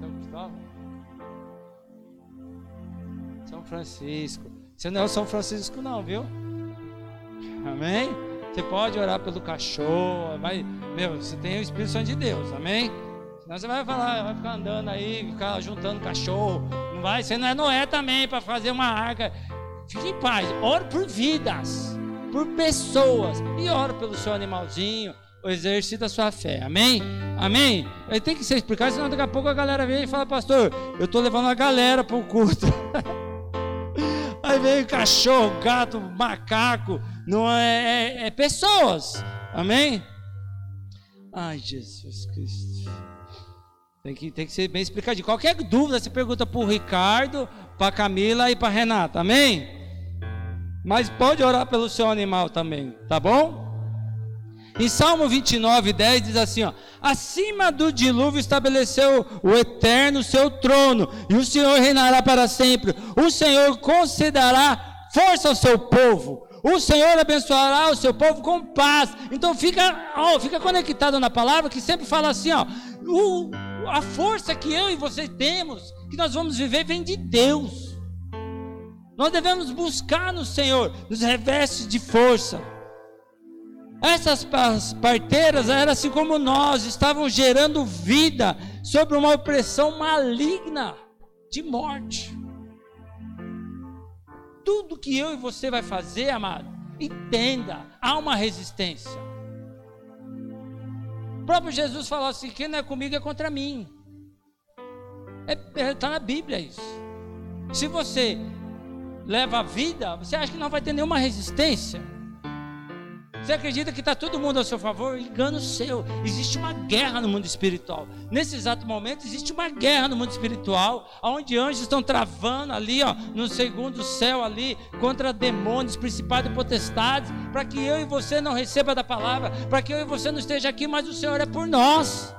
Speaker 1: São Cristóvão? São Francisco. Você não é o São Francisco, não, viu? Amém? Você pode orar pelo cachorro, mas, meu, você tem o Espírito Santo de Deus, amém? Senão você vai falar, vai ficar andando aí, ficar juntando cachorro. Não vai, você não é Noé também para fazer uma arca. Fique em paz, ore por vidas, por pessoas, e ore pelo seu animalzinho, o exercício da sua fé, amém? Amém? Tem que ser explicado, senão daqui a pouco a galera vem e fala, pastor, eu estou levando a galera para o culto. Aí vem cachorro, gato, macaco, não é, é, é pessoas. Amém? Ai, Jesus Cristo. Tem que, tem que ser bem explicadinho. Qualquer dúvida, você pergunta para o Ricardo, para a Camila e para a Renata. Amém? Mas pode orar pelo seu animal também, tá bom? Em Salmo 29, 10 diz assim: ó, Acima do dilúvio estabeleceu o eterno seu trono, e o Senhor reinará para sempre. O Senhor concederá força ao seu povo. O Senhor abençoará o seu povo com paz. Então fica, ó, fica conectado na palavra que sempre fala assim, ó, o, a força que eu e você temos, que nós vamos viver, vem de Deus. Nós devemos buscar no Senhor, nos reveste de força. Essas parteiras eram assim como nós, estavam gerando vida sobre uma opressão maligna de morte. Tudo que eu e você vai fazer, amado, entenda, há uma resistência. O próprio Jesus falou assim: quem não é comigo é contra mim. Está é, tá na Bíblia isso. Se você leva a vida, você acha que não vai ter nenhuma resistência? Você acredita que está todo mundo a seu favor? Engano seu. Existe uma guerra no mundo espiritual. Nesse exato momento, existe uma guerra no mundo espiritual, onde anjos estão travando ali, ó, no segundo céu ali, contra demônios, principados e potestades, para que eu e você não receba da palavra, para que eu e você não esteja aqui, mas o Senhor é por nós.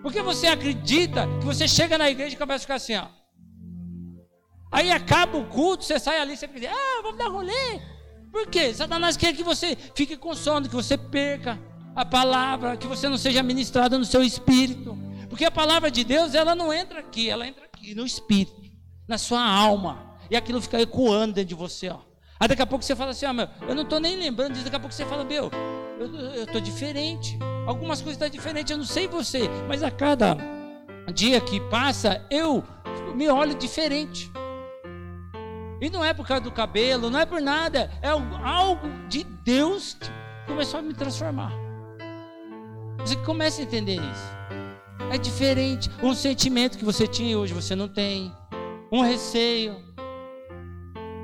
Speaker 1: Porque você acredita que você chega na igreja e começa a ficar assim, ó. Aí acaba o culto, você sai ali, você fica, ah, vamos dar rolê. Por quê? Satanás quer que você fique com sono, que você perca a palavra, que você não seja ministrado no seu espírito. Porque a palavra de Deus, ela não entra aqui, ela entra aqui no espírito, na sua alma. E aquilo fica ecoando dentro de você, ó. Aí daqui a pouco você fala assim, ó, meu, eu não estou nem lembrando disso, daqui a pouco você fala, meu, eu estou diferente. Algumas coisas estão tá diferentes, eu não sei você, mas a cada dia que passa, eu me olho diferente. E não é por causa do cabelo, não é por nada. É algo de Deus que começou a me transformar. Você começa a entender isso. É diferente. Um sentimento que você tinha hoje você não tem. Um receio.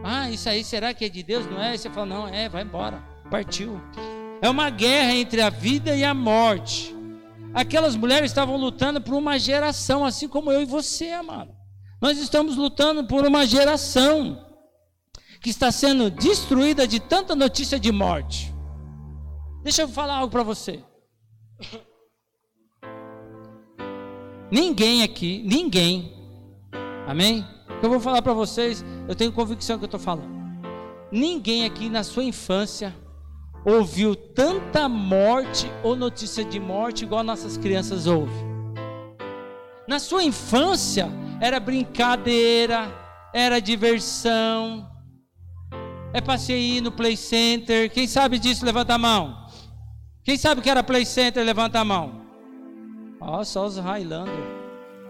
Speaker 1: Ah, isso aí será que é de Deus? Não é? E você fala, não, é, vai embora. Partiu. É uma guerra entre a vida e a morte. Aquelas mulheres estavam lutando por uma geração, assim como eu e você, amado. Nós estamos lutando por uma geração que está sendo destruída de tanta notícia de morte. Deixa eu falar algo para você. Ninguém aqui, ninguém, amém? Eu vou falar para vocês, eu tenho convicção que eu estou falando. Ninguém aqui na sua infância ouviu tanta morte ou notícia de morte igual nossas crianças ouvem. Na sua infância era brincadeira, era diversão. É passeio no play center. Quem sabe disso levanta a mão. Quem sabe que era play center levanta a mão. Ó, oh, só os Highlander.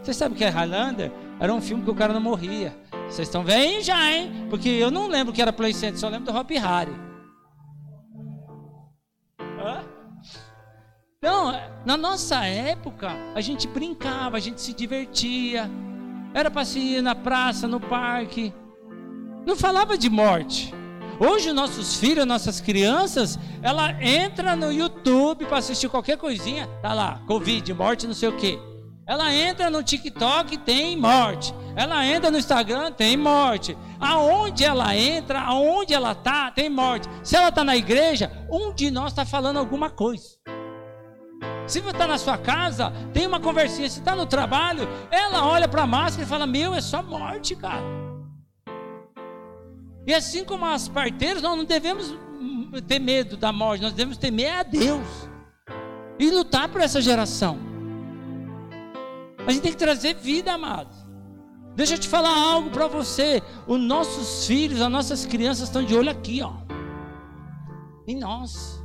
Speaker 1: Você sabe o que é Highlander? Era um filme que o cara não morria. Vocês estão vendo já, hein? Porque eu não lembro que era play center, só lembro do Hop Harry. Então, na nossa época, a gente brincava, a gente se divertia. Era para se ir na praça, no parque. Não falava de morte. Hoje nossos filhos, nossas crianças, ela entra no YouTube para assistir qualquer coisinha, tá lá, Covid, morte, não sei o quê. Ela entra no TikTok, tem morte. Ela entra no Instagram, tem morte. Aonde ela entra, aonde ela tá, tem morte. Se ela está na igreja, um de nós está falando alguma coisa. Se você está na sua casa, tem uma conversinha. Se está no trabalho, ela olha para a máscara e fala: Meu, é só morte, cara. E assim como as parteiras, nós não devemos ter medo da morte, nós devemos temer a Deus e lutar por essa geração. A gente tem que trazer vida, amados. Deixa eu te falar algo para você. Os nossos filhos, as nossas crianças estão de olho aqui, ó. Em nós.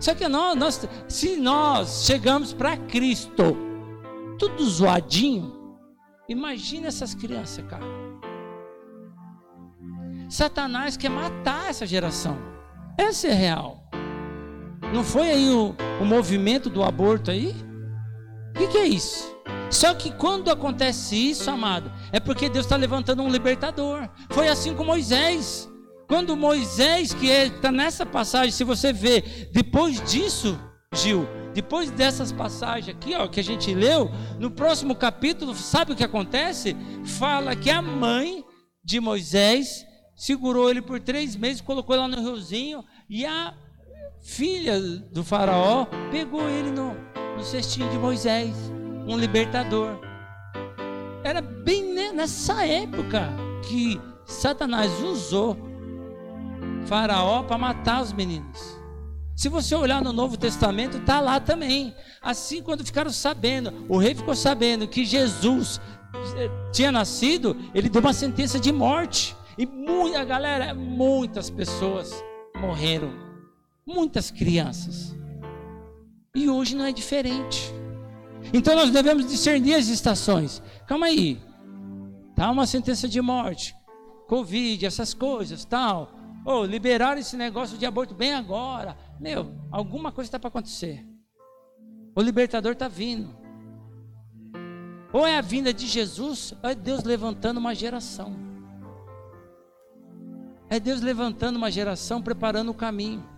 Speaker 1: Só que nós, nós se nós chegamos para Cristo, tudo zoadinho, imagina essas crianças, cara. Satanás quer matar essa geração. Essa é real. Não foi aí o, o movimento do aborto aí? O que, que é isso? Só que quando acontece isso, amado, é porque Deus está levantando um libertador. Foi assim com Moisés. Quando Moisés, que está é, nessa passagem, se você vê, depois disso, Gil, depois dessas passagens aqui, ó, que a gente leu, no próximo capítulo, sabe o que acontece? Fala que a mãe de Moisés segurou ele por três meses, colocou ele lá no riozinho, e a filha do faraó pegou ele no, no cestinho de Moisés, um libertador. Era bem nessa época que Satanás usou Faraó para matar os meninos. Se você olhar no Novo Testamento, está lá também. Assim, quando ficaram sabendo, o rei ficou sabendo que Jesus eh, tinha nascido, ele deu uma sentença de morte. E muita galera, muitas pessoas morreram. Muitas crianças. E hoje não é diferente. Então nós devemos discernir as estações. Calma aí. Tá uma sentença de morte. Covid, essas coisas, tal. Ou oh, liberaram esse negócio de aborto bem agora. Meu, alguma coisa está para acontecer. O libertador está vindo. Ou é a vinda de Jesus, ou é Deus levantando uma geração. É Deus levantando uma geração, preparando o caminho.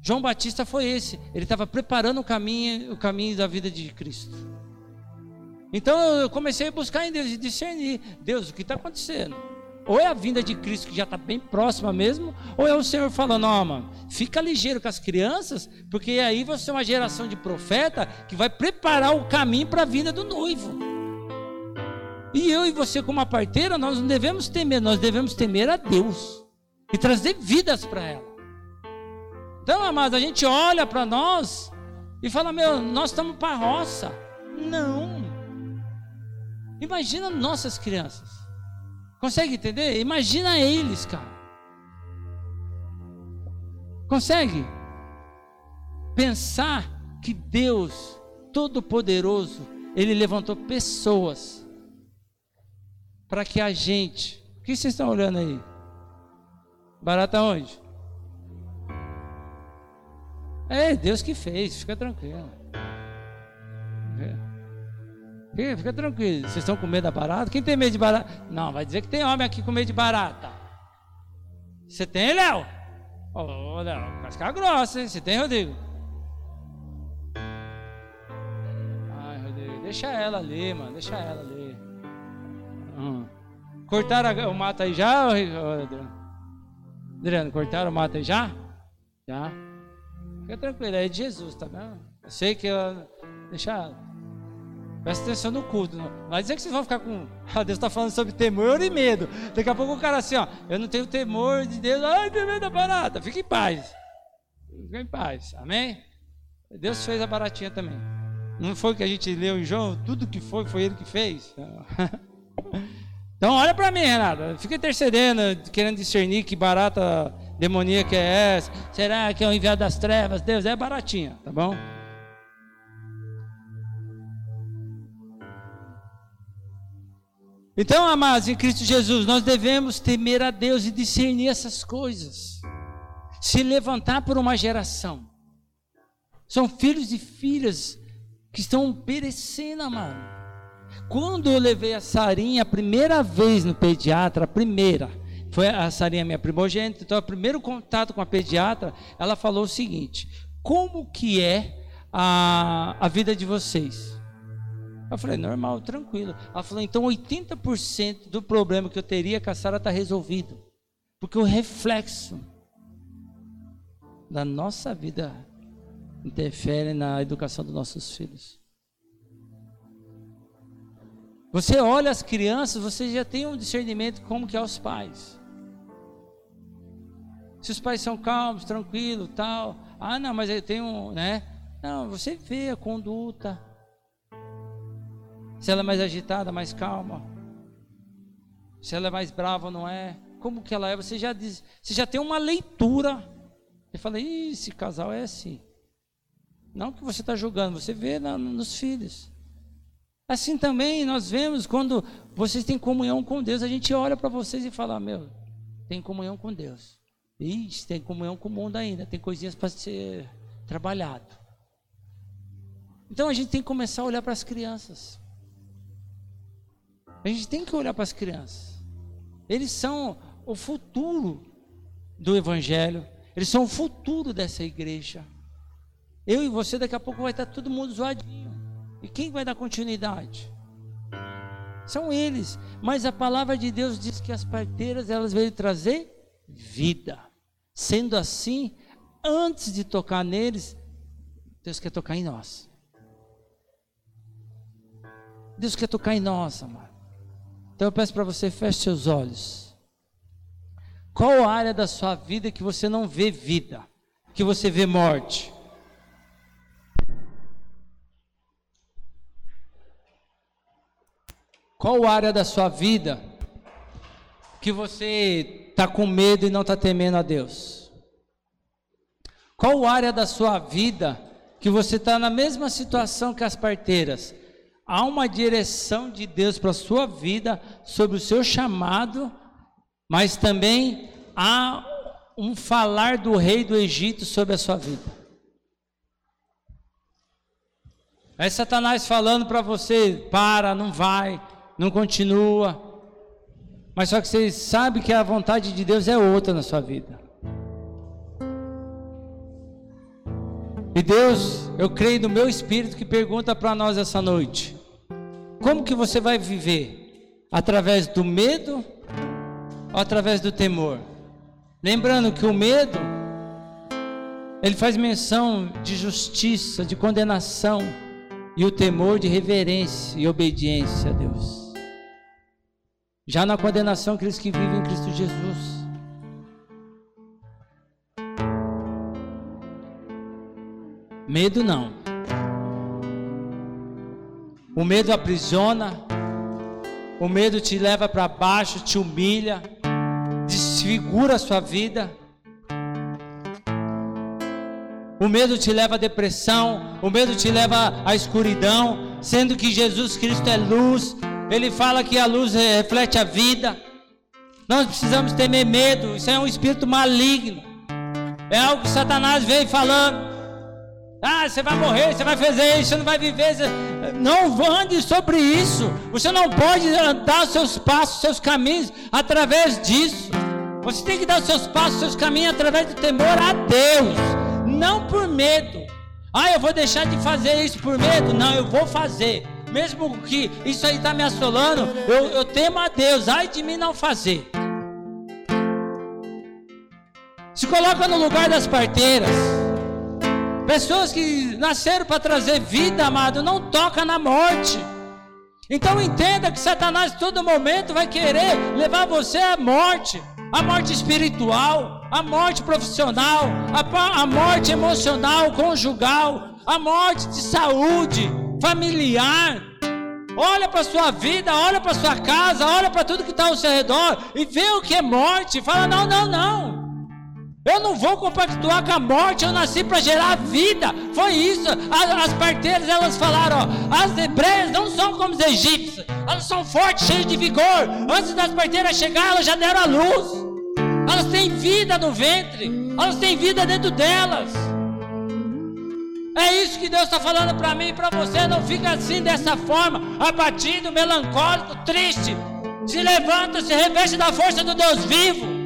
Speaker 1: João Batista foi esse. Ele estava preparando o caminho, o caminho da vida de Cristo. Então eu comecei a buscar em Deus e discernir. Deus, o que está acontecendo? Ou é a vinda de Cristo que já está bem próxima mesmo, ou é o Senhor falando, ó, oh, mano, fica ligeiro com as crianças, porque aí você é uma geração de profeta que vai preparar o caminho para a vinda do noivo. E eu e você, como a parteira, nós não devemos temer, nós devemos temer a Deus e trazer vidas para ela. Então, amados, a gente olha para nós e fala: Meu, nós estamos para a roça. Não. Imagina nossas crianças. Consegue entender? Imagina eles, cara. Consegue pensar que Deus Todo-Poderoso, Ele levantou pessoas para que a gente. O que vocês estão olhando aí? Barata onde? É Deus que fez, fica tranquilo. Fica, tranquilo. Vocês estão com medo da barata? Quem tem medo de barata? Não, vai dizer que tem homem aqui com medo de barata. Você tem, Léo? Ô, oh, Léo, casca grossa, hein? Você tem, Rodrigo? Ai, Rodrigo, deixa ela ali, mano. Deixa ela ali. Uhum. Cortaram o mato aí já, Adriano? Adriano, cortaram o mato aí já? Já. Fica tranquilo, é de Jesus, tá vendo? Eu sei que ela. Deixa ela. Presta atenção no culto. Não vai dizer que vocês vão ficar com. Ah, Deus está falando sobre temor e medo. Daqui a pouco o cara assim, ó. Eu não tenho temor de Deus. Ai, tem medo da barata. Fique em paz. Fique em paz. Amém? Deus fez a baratinha também. Não foi o que a gente leu em João? Tudo que foi, foi Ele que fez. Então olha para mim, Renata. Fica intercedendo, querendo discernir que barata demoníaca é essa. Será que é o enviado das trevas? Deus é baratinha, tá bom? Então, amados, em Cristo Jesus, nós devemos temer a Deus e discernir essas coisas. Se levantar por uma geração. São filhos e filhas que estão perecendo, amado. Quando eu levei a Sarinha a primeira vez no pediatra, a primeira, foi a Sarinha minha primogênita, então o primeiro contato com a pediatra, ela falou o seguinte: como que é a, a vida de vocês? Eu falei, normal, tranquilo. Ela falou, então 80% do problema que eu teria com a Sara está resolvido. Porque o reflexo da nossa vida interfere na educação dos nossos filhos. Você olha as crianças, você já tem um discernimento como que é os pais. Se os pais são calmos, tranquilos, tal. Ah, não, mas eu tenho, né? Não, você vê a conduta se ela é mais agitada, mais calma. Se ela é mais brava não é. Como que ela é? Você já diz, você já tem uma leitura. Você fala, esse casal é assim. Não que você está julgando, você vê na, nos filhos. Assim também nós vemos quando vocês têm comunhão com Deus, a gente olha para vocês e fala, meu, tem comunhão com Deus. Ixi, tem comunhão com o mundo ainda, tem coisinhas para ser trabalhado. Então a gente tem que começar a olhar para as crianças. A gente tem que olhar para as crianças. Eles são o futuro do Evangelho. Eles são o futuro dessa igreja. Eu e você, daqui a pouco vai estar todo mundo zoadinho. E quem vai dar continuidade? São eles. Mas a palavra de Deus diz que as parteiras elas veio trazer vida. Sendo assim, antes de tocar neles, Deus quer tocar em nós. Deus quer tocar em nós, amado. Então eu peço para você, feche seus olhos. Qual área da sua vida que você não vê vida, que você vê morte? Qual área da sua vida que você está com medo e não está temendo a Deus? Qual área da sua vida que você está na mesma situação que as parteiras, há uma direção de Deus para a sua vida, sobre o seu chamado, mas também há um falar do rei do Egito sobre a sua vida. É Satanás falando para você: para, não vai, não continua. Mas só que você sabe que a vontade de Deus é outra na sua vida. E Deus, eu creio no meu espírito que pergunta para nós essa noite: como que você vai viver? Através do medo ou através do temor? Lembrando que o medo ele faz menção de justiça, de condenação, e o temor de reverência e obediência a Deus. Já na condenação, aqueles que vivem em Cristo Jesus. Medo não. O medo aprisiona, o medo te leva para baixo, te humilha, desfigura a sua vida. O medo te leva à depressão, o medo te leva à escuridão, sendo que Jesus Cristo é luz. Ele fala que a luz reflete a vida. Nós precisamos temer medo, isso é um espírito maligno. É algo que Satanás veio falando. Ah, você vai morrer, você vai fazer isso, você não vai viver. Não ande sobre isso. Você não pode andar seus passos, seus caminhos através disso. Você tem que dar seus passos, seus caminhos através do temor a Deus, não por medo. Ah, eu vou deixar de fazer isso por medo? Não, eu vou fazer. Mesmo que isso aí está me assolando, eu, eu temo a Deus. Ai de mim não fazer. Se coloca no lugar das parteiras. Pessoas que nasceram para trazer vida, amado, não toca na morte. Então entenda que Satanás, todo momento, vai querer levar você à morte a morte espiritual, a morte profissional, a morte emocional, conjugal, a morte de saúde, familiar. Olha para sua vida, olha para sua casa, olha para tudo que está ao seu redor e vê o que é morte. Fala: não, não, não. Eu não vou compactuar com a morte, eu nasci para gerar vida. Foi isso. As, as, parteiras elas falaram: ó, as hebreias não são como os egípcios, elas são fortes, cheias de vigor. Antes das parteiras chegar, elas já deram a luz. Elas têm vida no ventre, elas têm vida dentro delas. É isso que Deus está falando para mim e para você. Não fica assim dessa forma, abatido, melancólico, triste. Se levanta, se reveste da força do Deus vivo.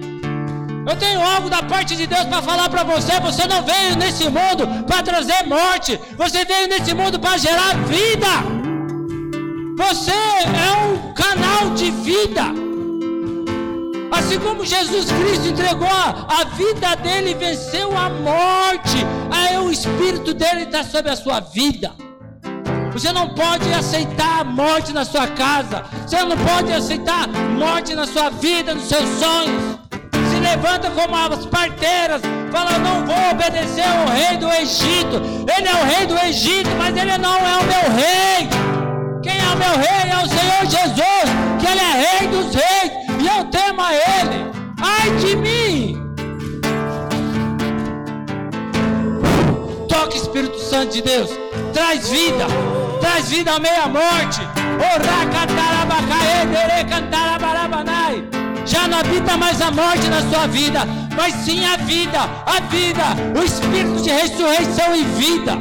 Speaker 1: Eu tenho algo da parte de Deus para falar para você. Você não veio nesse mundo para trazer morte. Você veio nesse mundo para gerar vida. Você é um canal de vida. Assim como Jesus Cristo entregou a, vida dele e venceu a morte, aí o Espírito dele está sobre a sua vida. Você não pode aceitar a morte na sua casa. Você não pode aceitar morte na sua vida, nos seus sonhos levanta como as parteiras, fala: Não vou obedecer ao rei do Egito. Ele é o rei do Egito, mas ele não é o meu rei. Quem é o meu rei é o Senhor Jesus, que ele é rei dos reis, e eu temo a ele. Ai de mim! Toque Espírito Santo de Deus, traz vida, traz vida à meia morte. Ora cantarabacaê, dere cantarabarabanai já não habita mais a morte na sua vida, mas sim a vida, a vida, o espírito de ressurreição e vida.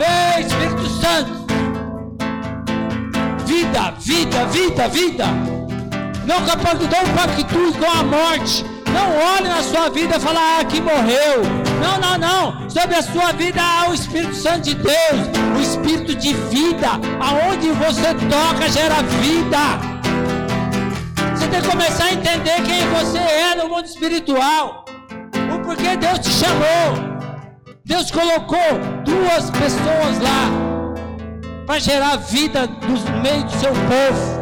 Speaker 1: Ei, Espírito Santo, vida, vida, vida, vida. Não compactue com a morte. Não olhe na sua vida e fale, ah, que morreu. Não, não, não. Sobre a sua vida há o Espírito Santo de Deus, o Espírito de vida. Aonde você toca gera vida. Você tem que começar a entender quem você é no mundo espiritual. O porquê Deus te chamou. Deus colocou duas pessoas lá para gerar vida no meio do seu povo.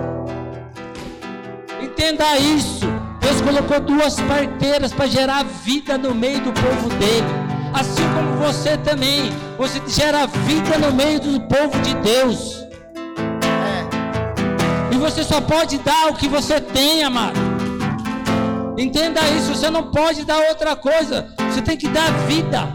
Speaker 1: Entenda isso. Deus colocou duas parteiras para gerar vida no meio do povo dele. Assim como você também, você gera vida no meio do povo de Deus. É. E você só pode dar o que você tem, amado. Entenda isso, você não pode dar outra coisa. Você tem que dar vida.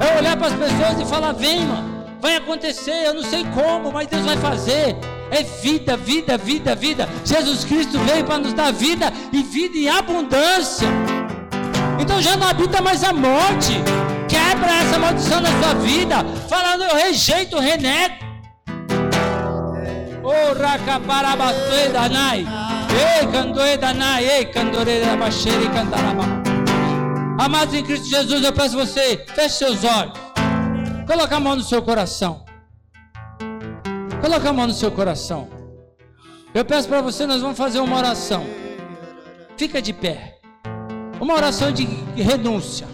Speaker 1: É olhar para as pessoas e falar: vem, mano, vai acontecer. Eu não sei como, mas Deus vai fazer é vida, vida, vida, vida. Jesus Cristo veio para nos dar vida e vida em abundância. Então já não habita mais a morte. Quebra essa maldição na sua vida. Falando, eu rejeito, renego. Oh, racaparabastoi danai. Ei, candoe danai. Ei, candore da baixeira e cantaraba. Amados em Cristo Jesus, eu peço você, feche seus olhos. Coloque a mão no seu coração. Coloca a mão no seu coração. Eu peço para você, nós vamos fazer uma oração. Fica de pé. Uma oração de renúncia.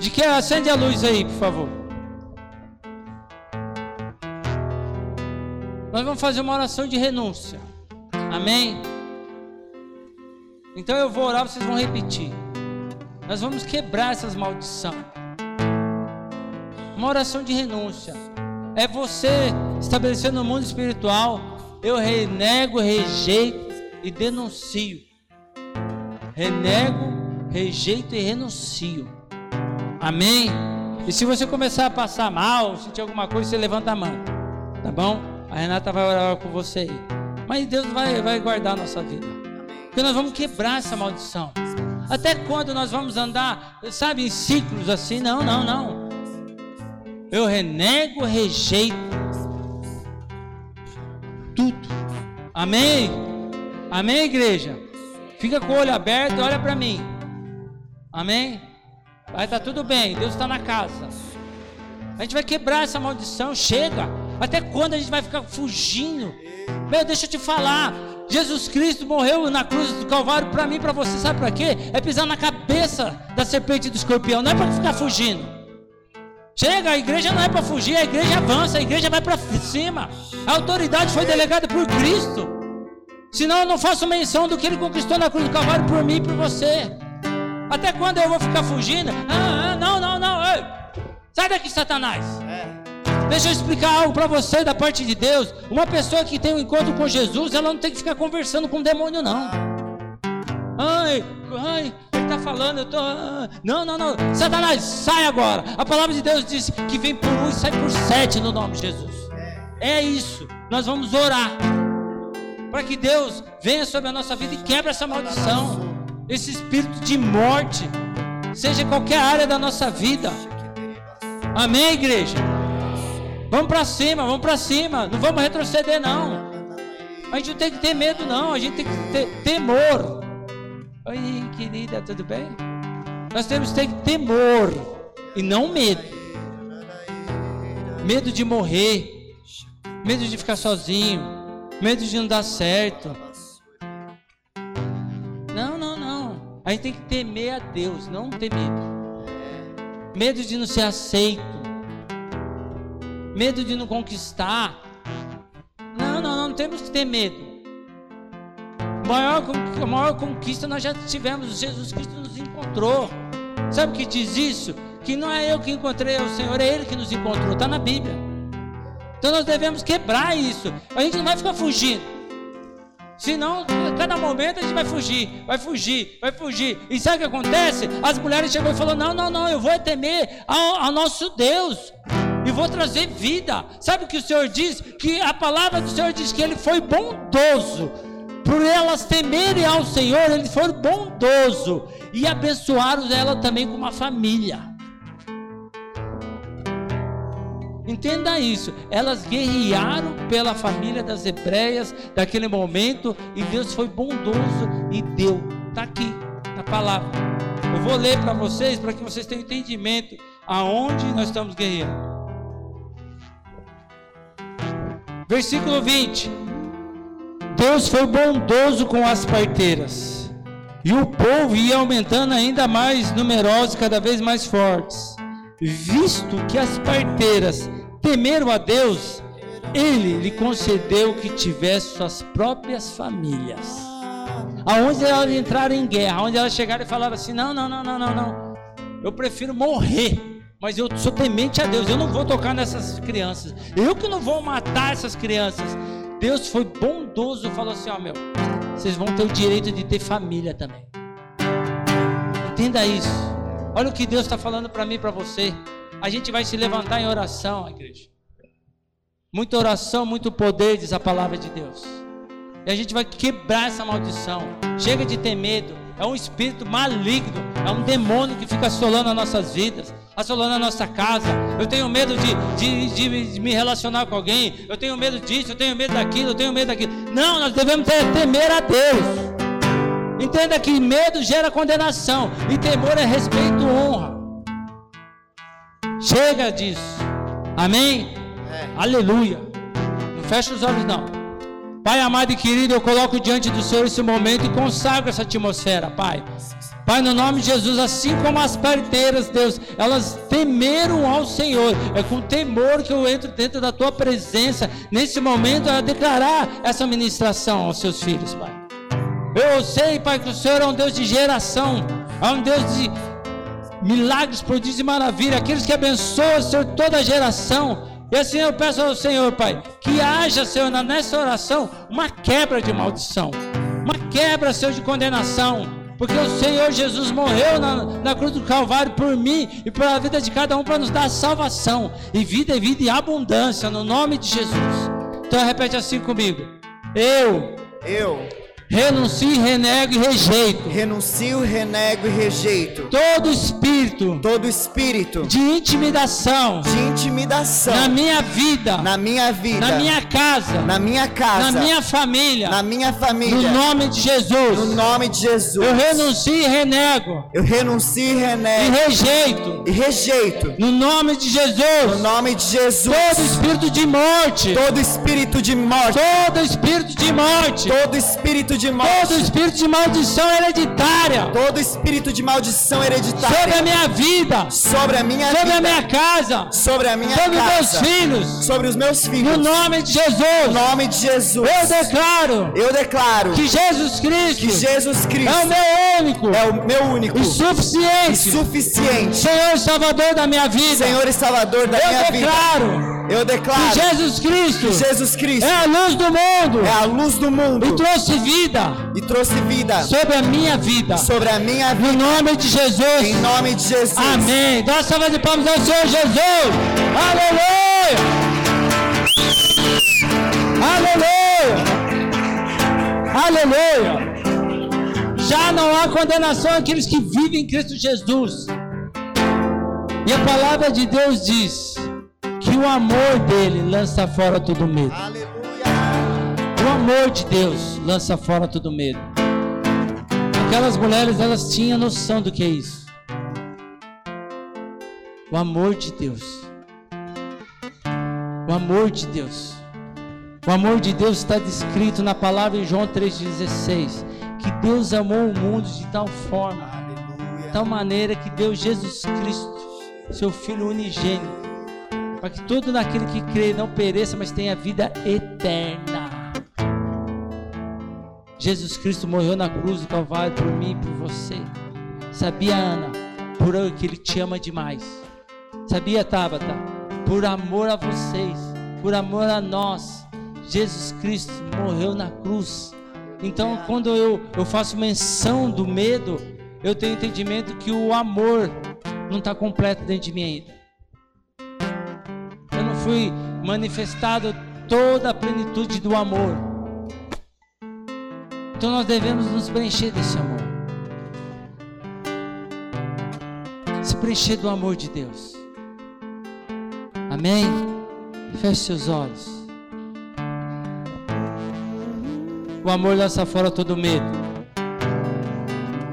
Speaker 1: De que acende a luz aí, por favor. Nós vamos fazer uma oração de renúncia. Amém? Então eu vou orar, vocês vão repetir. Nós vamos quebrar essas maldições. Uma oração de renúncia. É você estabelecendo no mundo espiritual. Eu renego, rejeito e denuncio. Renego, rejeito e renuncio. Amém? E se você começar a passar mal, sentir alguma coisa, você levanta a mão. Tá bom? A Renata vai orar com você aí. Mas Deus vai, vai guardar a nossa vida. Porque nós vamos quebrar essa maldição. Até quando nós vamos andar, sabe, em ciclos assim? Não, não, não. Eu renego, rejeito tudo. Amém? Amém, igreja? Fica com o olho aberto, olha para mim. Amém? Vai estar tá tudo bem, Deus está na casa. A gente vai quebrar essa maldição, chega. Até quando a gente vai ficar fugindo Meu, deixa eu te falar. Jesus Cristo morreu na cruz do Calvário para mim, para você, sabe para quê? É pisar na cabeça da serpente e do escorpião, não é para ficar fugindo. Chega, a igreja não é para fugir, a igreja avança, a igreja vai para cima. A autoridade foi delegada por Cristo. Senão eu não faço menção do que ele conquistou na cruz do Calvário por mim e por você. Até quando eu vou ficar fugindo? Ah, ah não, não, não. Ei. Sai daqui, Satanás. É. Deixa eu explicar algo para você da parte de Deus. Uma pessoa que tem um encontro com Jesus, ela não tem que ficar conversando com o demônio, não. Ai, ai, ele está falando, eu tô. Ah, não, não, não. Satanás, sai agora. A palavra de Deus diz que vem por um e sai por sete no nome de Jesus. É isso. Nós vamos orar para que Deus venha sobre a nossa vida e quebre essa maldição, esse espírito de morte, seja qualquer área da nossa vida. Amém, igreja? Vamos para cima, vamos para cima. Não vamos retroceder, não. A gente não tem que ter medo, não. A gente tem que ter temor. Oi, querida, tudo bem? Nós temos que ter temor e não medo. Medo de morrer. Medo de ficar sozinho. Medo de não dar certo. Não, não, não. A gente tem que temer a Deus, não ter medo. Medo de não ser aceito medo de não conquistar. Não, não, não temos que ter medo. Maior, a maior conquista nós já tivemos, Jesus Cristo nos encontrou. Sabe o que diz isso? Que não é eu que encontrei o Senhor, é Ele que nos encontrou, está na Bíblia. Então nós devemos quebrar isso. A gente não vai ficar fugindo. Senão, a cada momento a gente vai fugir, vai fugir, vai fugir. E sabe o que acontece? As mulheres chegam e falam: Não, não, não, eu vou temer ao, ao nosso Deus e vou trazer vida. Sabe o que o Senhor diz? Que a palavra do Senhor diz que ele foi bondoso. Por elas temerem ao Senhor, ele foi bondoso e abençoaram ela também com uma família. Entenda isso. Elas guerrearam pela família das hebreias daquele momento e Deus foi bondoso e deu. Está aqui na palavra. Eu vou ler para vocês para que vocês tenham entendimento aonde nós estamos guerreando. Versículo 20: Deus foi bondoso com as parteiras, e o povo ia aumentando ainda mais numerosos, cada vez mais fortes. Visto que as parteiras temeram a Deus, ele lhe concedeu que tivesse suas próprias famílias. Aonde elas entraram em guerra, aonde elas chegaram e falaram assim: não, não, não, não, não, não. Eu prefiro morrer mas eu sou temente a Deus, eu não vou tocar nessas crianças, eu que não vou matar essas crianças. Deus foi bondoso, falou assim: Ó, meu, vocês vão ter o direito de ter família também. Entenda isso. Olha o que Deus está falando para mim e para você. A gente vai se levantar em oração, igreja. Muita oração, muito poder, diz a palavra de Deus. E a gente vai quebrar essa maldição. Chega de ter medo. É um espírito maligno. É um demônio que fica assolando as nossas vidas assolando a nossa casa. Eu tenho medo de, de, de, me relacionar com alguém. Eu tenho medo disso, eu tenho medo daquilo, eu tenho medo daquilo. Não, nós devemos temer a Deus. Entenda que medo gera condenação e temor é respeito e honra. Chega disso. Amém? É. Aleluia. Não fecha os olhos, não. Pai amado e querido, eu coloco diante do Senhor esse momento e consagro essa atmosfera, Pai. Pai, no nome de Jesus, assim como as parteiras, Deus, elas temeram ao Senhor. É com temor que eu entro dentro da tua presença nesse momento a declarar essa ministração aos seus filhos, Pai. Eu sei, Pai, que o Senhor é um Deus de geração, é um Deus de milagres, prodígios e maravilha, aqueles que abençoam, Senhor, toda a geração. E assim eu peço ao Senhor, Pai, que haja, Senhor, nessa oração, uma quebra de maldição, uma quebra, Senhor, de condenação porque o Senhor Jesus morreu na, na cruz do Calvário por mim e pela vida de cada um para nos dar salvação e vida e vida e abundância no nome de Jesus. Então repete assim comigo. Eu,
Speaker 2: eu
Speaker 1: Renuncio, renego e rejeito.
Speaker 2: Renuncio, renego e rejeito.
Speaker 1: Todo espírito.
Speaker 2: Todo espírito.
Speaker 1: De intimidação.
Speaker 2: De intimidação.
Speaker 1: Na minha vida.
Speaker 2: Na minha vida.
Speaker 1: Na minha casa.
Speaker 2: Na minha casa.
Speaker 1: Na minha família.
Speaker 2: Na minha família.
Speaker 1: No nome de Jesus.
Speaker 2: No nome de Jesus.
Speaker 1: Eu renuncio e renego.
Speaker 2: Eu renuncio e renego.
Speaker 1: E rejeito.
Speaker 2: E rejeito.
Speaker 1: No nome de Jesus.
Speaker 2: No nome de Jesus.
Speaker 1: Todo espírito de morte.
Speaker 2: Todo espírito de morte.
Speaker 1: Todo espírito de morte.
Speaker 2: Todo espírito de morte.
Speaker 1: Todo espírito de maldição hereditária.
Speaker 2: Todo espírito de maldição hereditária.
Speaker 1: Sobre a minha vida.
Speaker 2: Sobre a minha
Speaker 1: sobre
Speaker 2: vida.
Speaker 1: A minha casa.
Speaker 2: Sobre a minha
Speaker 1: sobre
Speaker 2: casa.
Speaker 1: Sobre meus filhos.
Speaker 2: Sobre os meus filhos.
Speaker 1: No nome de Jesus.
Speaker 2: No nome de Jesus.
Speaker 1: Eu declaro.
Speaker 2: Eu declaro.
Speaker 1: Que Jesus Cristo.
Speaker 2: Que Jesus Cristo.
Speaker 1: É o meu único.
Speaker 2: É o meu único.
Speaker 1: E suficiente.
Speaker 2: E suficiente.
Speaker 1: Senhor e Salvador da minha vida.
Speaker 2: Senhor e Salvador da
Speaker 1: Eu
Speaker 2: minha
Speaker 1: declaro.
Speaker 2: vida. Eu declaro
Speaker 1: que Jesus Cristo,
Speaker 2: que Jesus Cristo
Speaker 1: é a luz do mundo,
Speaker 2: é a luz do mundo
Speaker 1: e trouxe vida,
Speaker 2: e trouxe vida
Speaker 1: sobre a minha vida,
Speaker 2: sobre a minha vida,
Speaker 1: no nome de Jesus,
Speaker 2: em nome de Jesus,
Speaker 1: Amém. Dá uma salva de palmas ao Senhor Jesus, Aleluia, Aleluia, Aleluia. Já não há condenação àqueles que vivem em Cristo Jesus. E a palavra de Deus diz o amor dele lança fora todo medo.
Speaker 2: Aleluia.
Speaker 1: O amor de Deus lança fora todo medo. Aquelas mulheres, elas tinham noção do que é isso. O amor de Deus. O amor de Deus. O amor de Deus está descrito na palavra em João 3,16. Que Deus amou o mundo de tal forma,
Speaker 2: Aleluia.
Speaker 1: de tal maneira que deu Jesus Cristo, seu Filho unigênito para que todo naquele que crê não pereça, mas tenha vida eterna. Jesus Cristo morreu na cruz do Calvário por mim e por você. Sabia, Ana, por que Ele te ama demais. Sabia, Tabata, por amor a vocês, por amor a nós, Jesus Cristo morreu na cruz. Então, quando eu, eu faço menção do medo, eu tenho entendimento que o amor não está completo dentro de mim ainda manifestado toda a plenitude do amor. Então nós devemos nos preencher desse amor. Se preencher do amor de Deus. Amém? Feche seus olhos. O amor lança fora todo medo.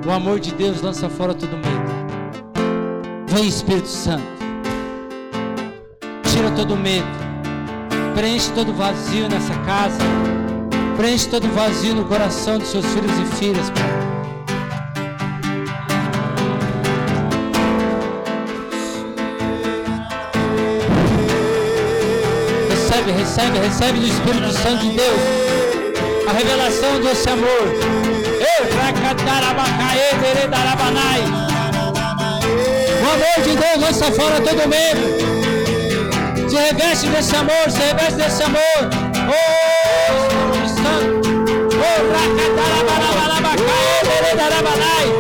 Speaker 1: O amor de Deus lança fora todo medo. Vem Espírito Santo todo medo, preenche todo vazio nessa casa, preenche todo vazio no coração dos seus filhos e filhas, Pai. Recebe, recebe, recebe do Espírito Santo de Deus a revelação desse amor. O amor de Deus lança fora todo medo. Se reveste desse amor, se reveste desse amor. Oh, Espírito Santo. Oh, Racatarabarabarabacaê, Deredarabanai.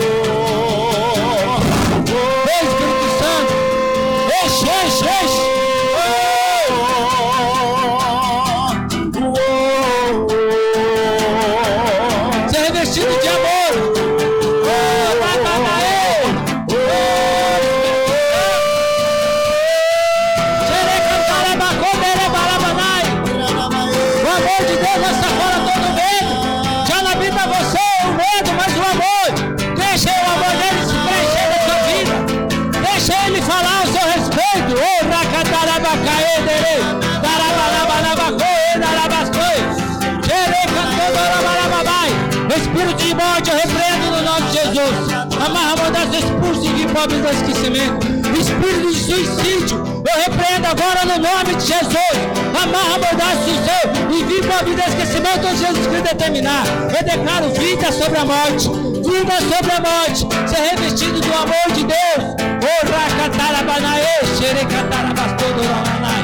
Speaker 1: Pobre do esquecimento. Espírito de suicídio, eu repreendo agora no nome de Jesus. Amarra, mudança, o seu. E viva a vida esquecimento onde Jesus Cristo determinar. Eu declaro vida sobre a morte. Vida sobre a morte. Ser revestido do amor de Deus. O racatarabanaê, xerecatarabastodoranaê.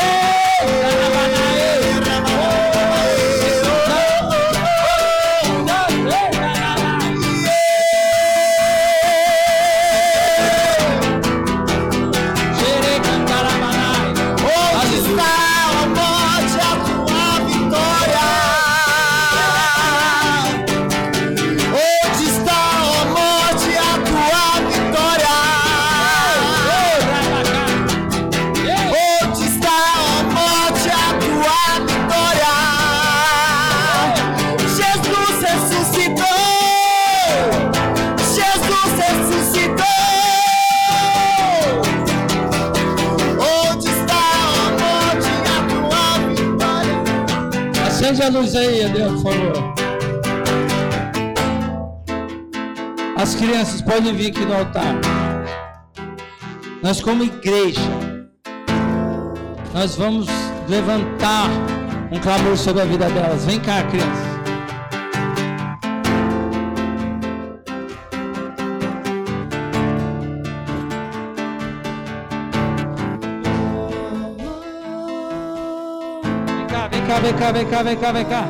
Speaker 1: Ei, luz aí, Adriano, por favor. As crianças podem vir aqui no altar. Nós, como igreja, nós vamos levantar um clamor sobre a vida delas. Vem cá, crianças. Cá, vem cá, vem cá, vem cá.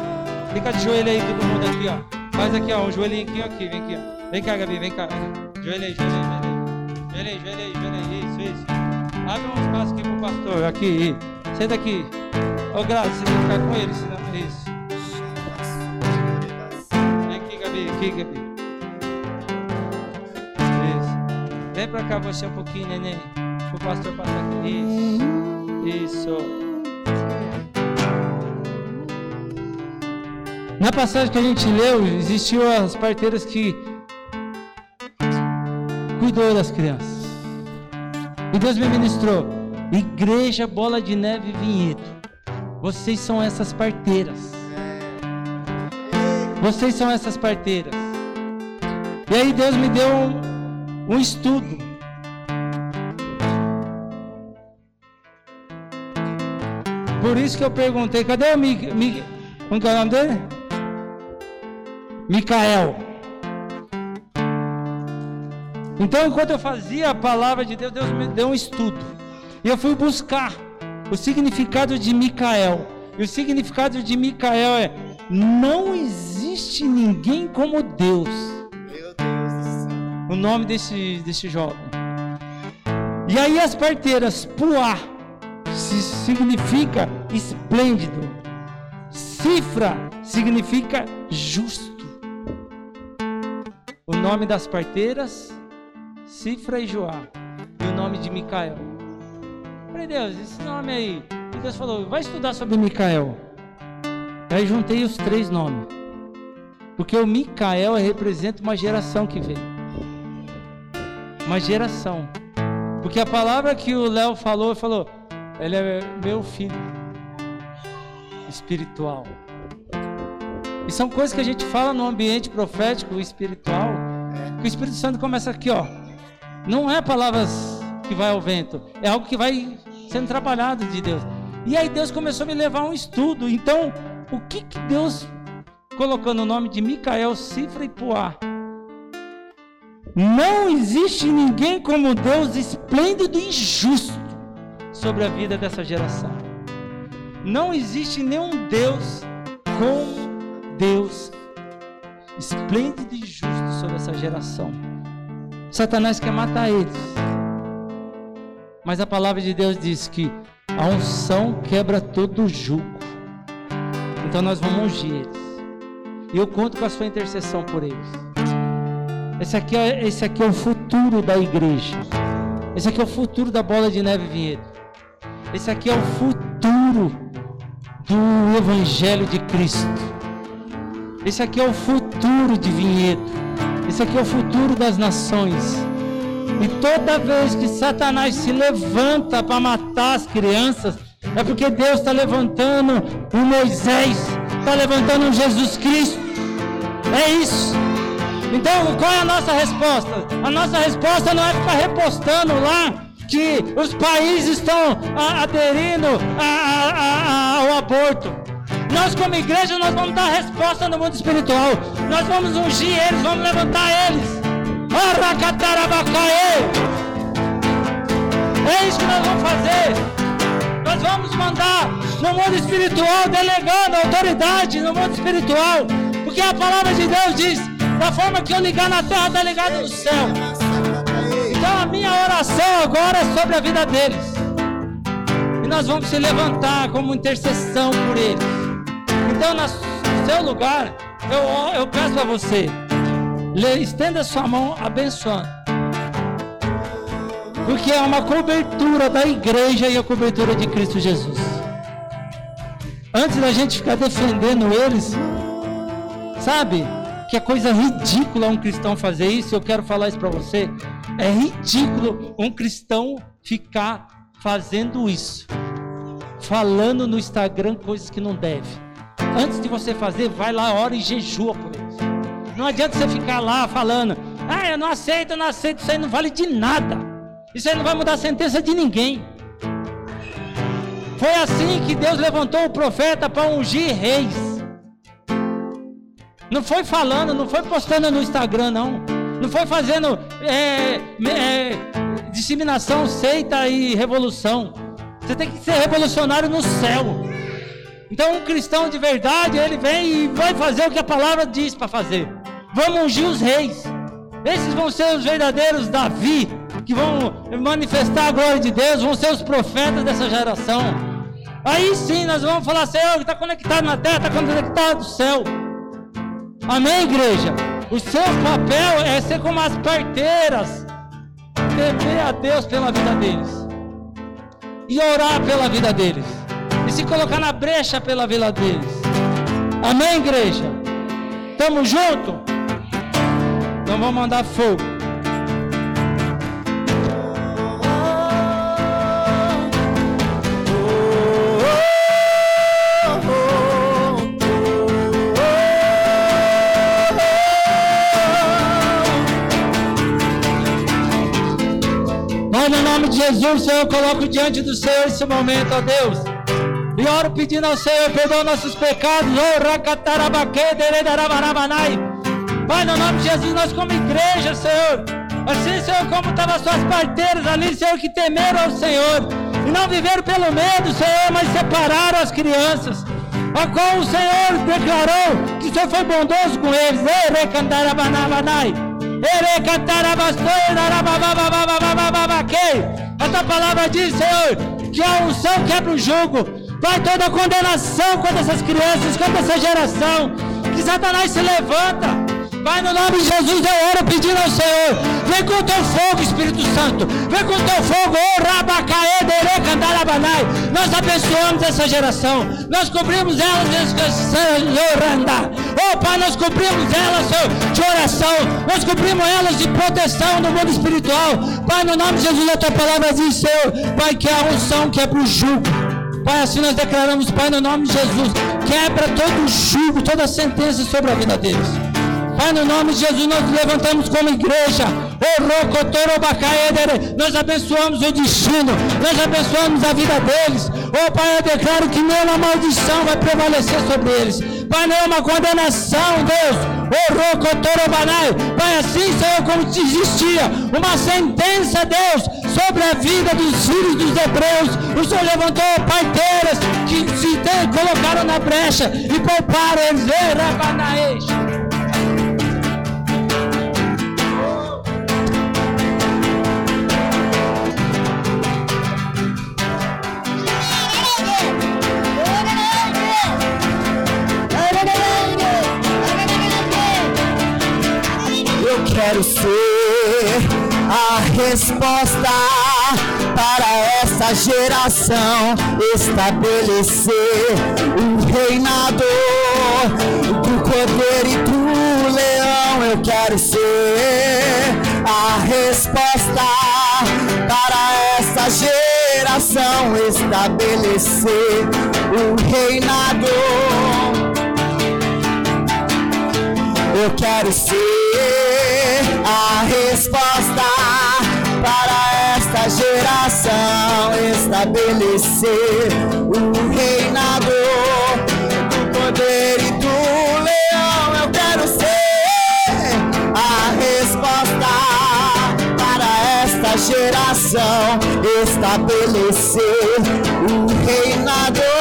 Speaker 1: Fica de joelho aí, todo mundo aqui, ó. Faz aqui, ó, um joelhinho aqui, vem aqui, ó. Vem cá, Gabi, vem cá. Joelho aí, joelho aí, joelho aí, joelho aí, joelho aí, isso, isso. Abre um espaço aqui pro pastor, aqui, senta aqui. Ô, Graça, você tem que ficar com ele, senão é isso. Vem aqui, Gabi, aqui, Gabi. Isso. Vem pra cá você um pouquinho, neném. O pastor passar aqui. Isso. Isso. Na passagem que a gente leu, existiu as parteiras que cuidou das crianças. E Deus me ministrou. Igreja Bola de Neve Vinhedo. Vocês são essas parteiras. Vocês são essas parteiras. E aí Deus me deu um, um estudo. Por isso que eu perguntei, cadê o Miguel? Como é o nome dele? Micael. Então, enquanto eu fazia a palavra de Deus, Deus me deu um estudo. E eu fui buscar o significado de Micael. E o significado de Micael é: não existe ninguém como Deus. Meu Deus do céu. O nome desse, desse jovem. E aí as parteiras, Puá, significa esplêndido. Cifra significa justo. O nome das parteiras, Cifra e Joá. E o nome de Micael. Falei, Deus, esse nome aí. E Deus falou, vai estudar sobre Micael. Aí juntei os três nomes. Porque o Micael representa uma geração que vem. Uma geração. Porque a palavra que o Léo falou, falou, ele é meu filho espiritual. E são coisas que a gente fala no ambiente profético espiritual, que o Espírito Santo começa aqui, ó. Não é palavras que vai ao vento, é algo que vai sendo trabalhado de Deus. E aí Deus começou a me levar a um estudo. Então, o que que Deus colocou no nome de Micael, Cifra e Poá? Não existe ninguém como Deus esplêndido e justo sobre a vida dessa geração. Não existe nenhum Deus como Deus esplêndido e justo sobre essa geração. Satanás quer matar eles. Mas a palavra de Deus diz que a unção quebra todo o jugo. Então nós vamos ungir eles. E eu conto com a sua intercessão por eles. Esse aqui, é, esse aqui é o futuro da igreja. Esse aqui é o futuro da bola de neve vinhedo. Esse aqui é o futuro do Evangelho de Cristo. Esse aqui é o futuro de vinhedo. Esse aqui é o futuro das nações. E toda vez que Satanás se levanta para matar as crianças, é porque Deus está levantando um Moisés, está levantando um Jesus Cristo. É isso. Então, qual é a nossa resposta? A nossa resposta não é ficar repostando lá que os países estão aderindo ao aborto. Nós, como igreja, nós vamos dar resposta no mundo espiritual. Nós vamos ungir eles, vamos levantar eles. É isso que nós vamos fazer. Nós vamos mandar no mundo espiritual, delegando autoridade no mundo espiritual. Porque a palavra de Deus diz: da forma que eu ligar na terra, está ligado no céu. Então a minha oração agora é sobre a vida deles. E nós vamos se levantar como intercessão por eles. Então, no seu lugar, eu, eu peço a você, estenda sua mão abençoando. Porque é uma cobertura da igreja e a cobertura de Cristo Jesus. Antes da gente ficar defendendo eles, sabe? Que é coisa ridícula um cristão fazer isso, eu quero falar isso para você. É ridículo um cristão ficar fazendo isso. Falando no Instagram coisas que não deve antes de você fazer, vai lá, ora e jejua por eles. Não adianta você ficar lá falando, ah, eu não aceito, eu não aceito, isso aí não vale de nada. Isso aí não vai mudar a sentença de ninguém. Foi assim que Deus levantou o profeta para ungir reis. Não foi falando, não foi postando no Instagram, não. Não foi fazendo é, é, disseminação, seita e revolução. Você tem que ser revolucionário no céu. Então, um cristão de verdade, ele vem e vai fazer o que a palavra diz para fazer. Vamos ungir os reis. Esses vão ser os verdadeiros Davi, que vão manifestar a glória de Deus, vão ser os profetas dessa geração. Aí sim nós vamos falar, Senhor, está conectado na terra, está conectado no céu. Amém, igreja? O seu papel é ser como as parteiras, temer a Deus pela vida deles e orar pela vida deles se colocar na brecha pela vida deles. Amém, igreja? Tamo junto? Então vamos mandar fogo. no nome de Jesus, Senhor, eu coloco diante do Senhor esse momento, ó Deus. E oro pedindo ao Senhor, perdoa nossos pecados. Pai, no nome de Jesus, nós como igreja, Senhor. Assim, Senhor, como estavam as suas parteiras ali, Senhor, que temeram ao Senhor. E não viveram pelo medo, Senhor, mas separaram as crianças. A qual o Senhor declarou que o Senhor foi bondoso com eles. Recantarabanai. Essa palavra diz, Senhor, que a unção quebra o jugo. Vai toda a condenação contra essas crianças, contra essa geração. Que Satanás se levanta. Pai, no nome de Jesus, eu oro pedindo ao Senhor. Vem com o teu fogo, Espírito Santo. Vem com o teu fogo. Nós abençoamos essa geração. Nós cobrimos ela, Oh, Pai, nós cobrimos elas, Senhor, de oração. Nós cobrimos elas de proteção no mundo espiritual. Pai, no nome de Jesus, a tua palavra diz, Senhor, Pai, que a unção quebra o jugo. Pai, assim nós declaramos, Pai, no nome de Jesus, quebra todo o jugo, toda a sentença sobre a vida deles. Pai, no nome de Jesus, nós levantamos como igreja. Nós abençoamos o destino, nós abençoamos a vida deles. Oh Pai, eu declaro que nenhuma maldição vai prevalecer sobre eles. Pai, nenhuma condenação, Deus. Pai, assim, Senhor, como existia uma sentença, Deus, sobre a vida dos filhos dos hebreus. O Senhor levantou parteiras que se colocaram na brecha e pouparam eles.
Speaker 2: Quero ser a resposta para essa geração estabelecer o reinado do cordeiro e do leão. Eu quero ser a resposta para essa geração estabelecer o reinado. Eu quero ser a resposta para esta geração estabelecer o reinado do poder e do leão. Eu quero ser a resposta para esta geração estabelecer o reinado.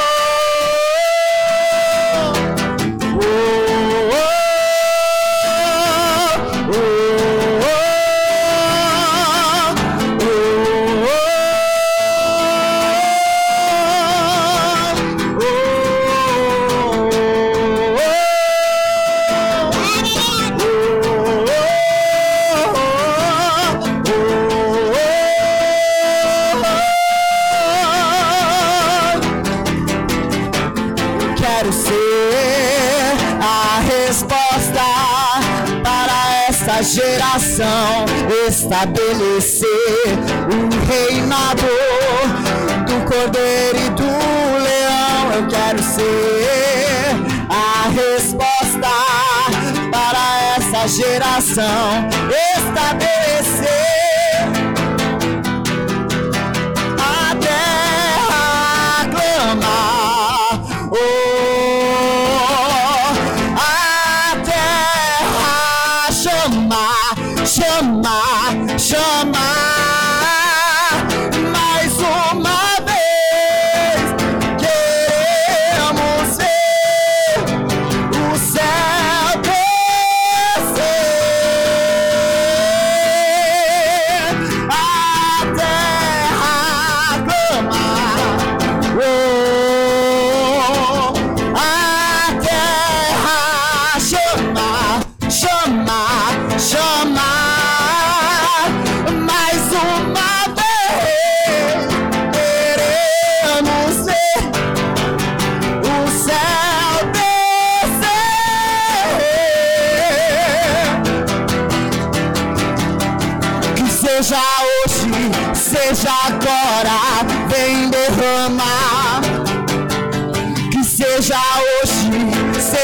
Speaker 2: estabelecer o reinado do cordeiro e do leão. Eu quero ser a resposta para essa geração.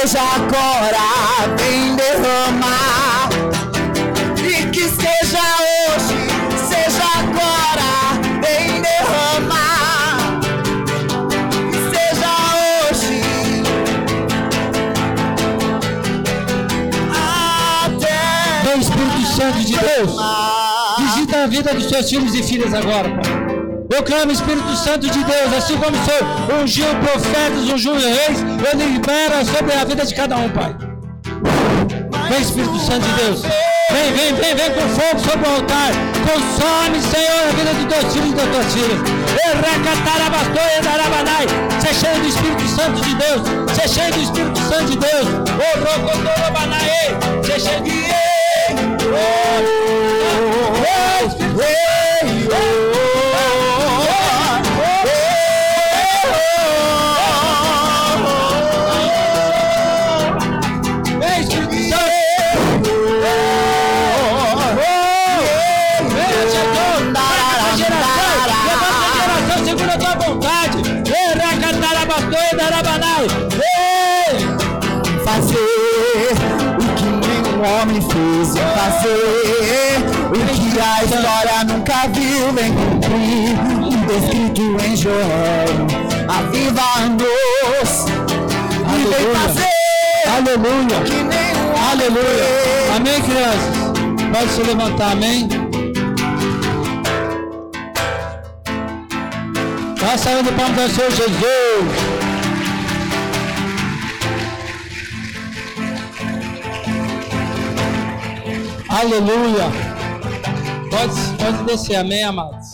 Speaker 2: Seja agora, vem derramar. E que seja hoje, seja agora, vem derramar. Que seja hoje, até
Speaker 1: Vem, Espírito Santo de Deus. Visita a vida dos seus filhos e filhas agora, Pai. Eu clamo, Espírito Santo de Deus, assim como o Senhor ungiu profetas, ungiu reis, eu libero sobre a vida de cada um, Pai. Vem, Espírito Santo de Deus. Vem, vem, vem, vem com fogo sobre o altar. Consome, Senhor, a vida dos teus filhos e das tuas filhas. Ser cheio do Espírito Santo de Deus. Ser cheio do Espírito Santo de Deus. Ser cheio de. Ei, Espírito Vem,
Speaker 2: o que a história nunca viu vem cumprir descrito em Joel aviva-nos e vem fazer
Speaker 1: Aleluia.
Speaker 2: o que nenhum
Speaker 1: Aleluia. Amém, crianças? Pode se levantar, amém? Vai saindo palmas ao Senhor Jesus. Aleluia. Pode, pode descer, amém, amados?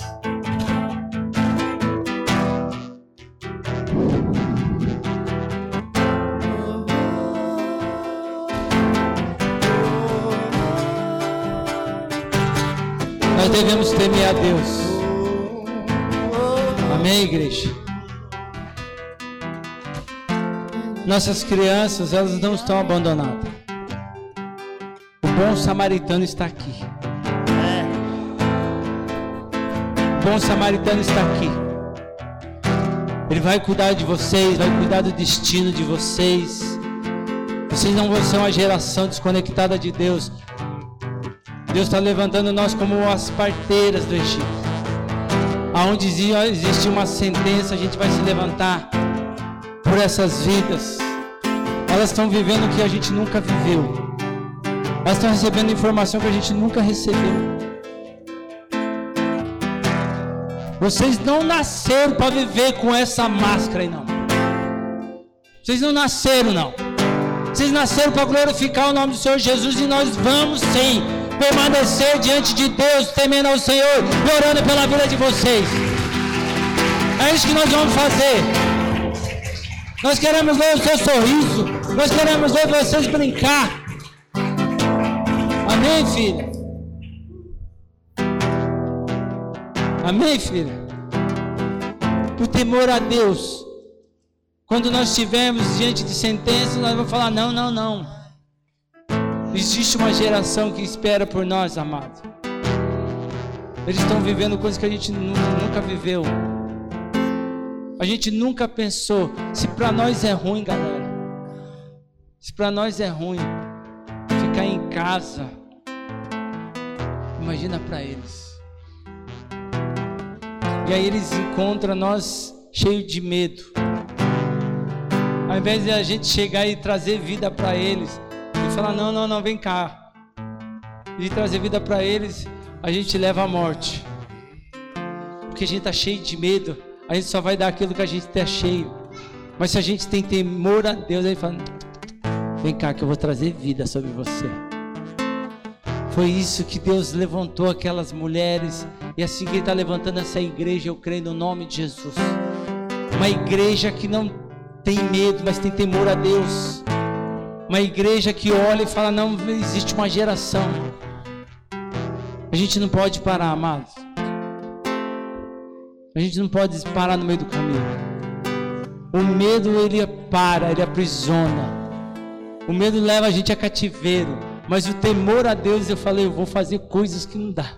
Speaker 1: Nós devemos temer a Deus. Amém, igreja? Nossas crianças, elas não estão abandonadas. Bom samaritano está aqui. O bom samaritano está aqui. Ele vai cuidar de vocês, vai cuidar do destino de vocês. Vocês não vão ser uma geração desconectada de Deus. Deus está levantando nós como as parteiras do Egito. Aonde exi- existe uma sentença, a gente vai se levantar por essas vidas. Elas estão vivendo o que a gente nunca viveu. Elas estão recebendo informação que a gente nunca recebeu. Vocês não nasceram para viver com essa máscara aí, não. Vocês não nasceram, não. Vocês nasceram para glorificar o nome do Senhor Jesus e nós vamos sim permanecer diante de Deus, temendo ao Senhor e orando pela vida de vocês. É isso que nós vamos fazer. Nós queremos ver o seu sorriso. Nós queremos ver vocês brincar. Amém, filha? Amém, filha? Por temor a Deus. Quando nós estivermos diante de sentença, nós vamos falar: não, não, não. Existe uma geração que espera por nós, amado. Eles estão vivendo coisas que a gente nu- nunca viveu. A gente nunca pensou. Se para nós é ruim, galera. Se para nós é ruim ficar em casa. Imagina para eles. E aí eles encontram nós cheio de medo. Ao invés de a gente chegar e trazer vida para eles, e falar: não, não, não, vem cá. E trazer vida para eles, a gente leva a morte. Porque a gente está cheio de medo, a gente só vai dar aquilo que a gente está cheio. Mas se a gente tem temor a Deus, ele fala: vem cá que eu vou trazer vida sobre você. Foi isso que Deus levantou aquelas mulheres. E assim que Ele está levantando essa igreja, eu creio no nome de Jesus. Uma igreja que não tem medo, mas tem temor a Deus. Uma igreja que olha e fala: não existe uma geração. A gente não pode parar, amados. A gente não pode parar no meio do caminho. O medo ele para, ele aprisiona. O medo leva a gente a cativeiro. Mas o temor a Deus, eu falei, eu vou fazer coisas que não dá.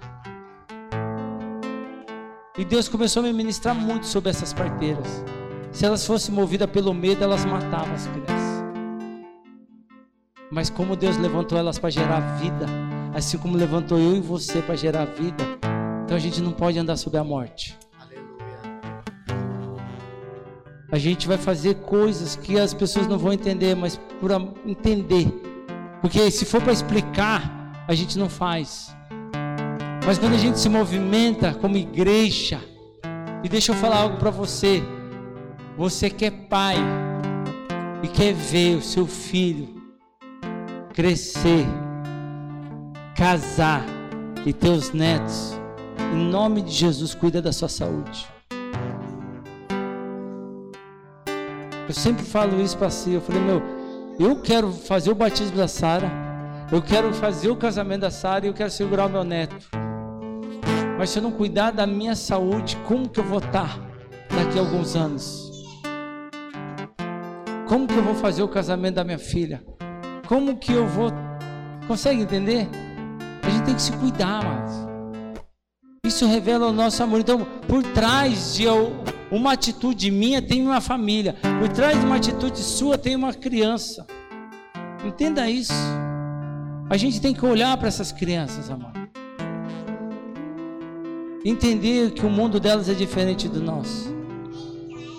Speaker 1: E Deus começou a me ministrar muito sobre essas parteiras. Se elas fossem movidas pelo medo, elas matavam as crianças. Mas como Deus levantou elas para gerar vida, assim como levantou eu e você para gerar vida, então a gente não pode andar sobre a morte. A gente vai fazer coisas que as pessoas não vão entender, mas por entender porque se for para explicar, a gente não faz. Mas quando a gente se movimenta como igreja, e deixa eu falar algo para você. Você que é pai e quer ver o seu filho crescer, casar e ter os netos, em nome de Jesus, cuida da sua saúde. Eu sempre falo isso para si. Eu falei, meu, eu quero fazer o batismo da Sara. Eu quero fazer o casamento da Sara e eu quero segurar o meu neto. Mas se eu não cuidar da minha saúde, como que eu vou estar daqui a alguns anos? Como que eu vou fazer o casamento da minha filha? Como que eu vou. Consegue entender? A gente tem que se cuidar, mas. Isso revela o nosso amor. Então, por trás de eu, uma atitude minha tem uma família. Por trás de uma atitude sua tem uma criança. Entenda isso. A gente tem que olhar para essas crianças, amado. Entender que o mundo delas é diferente do nosso.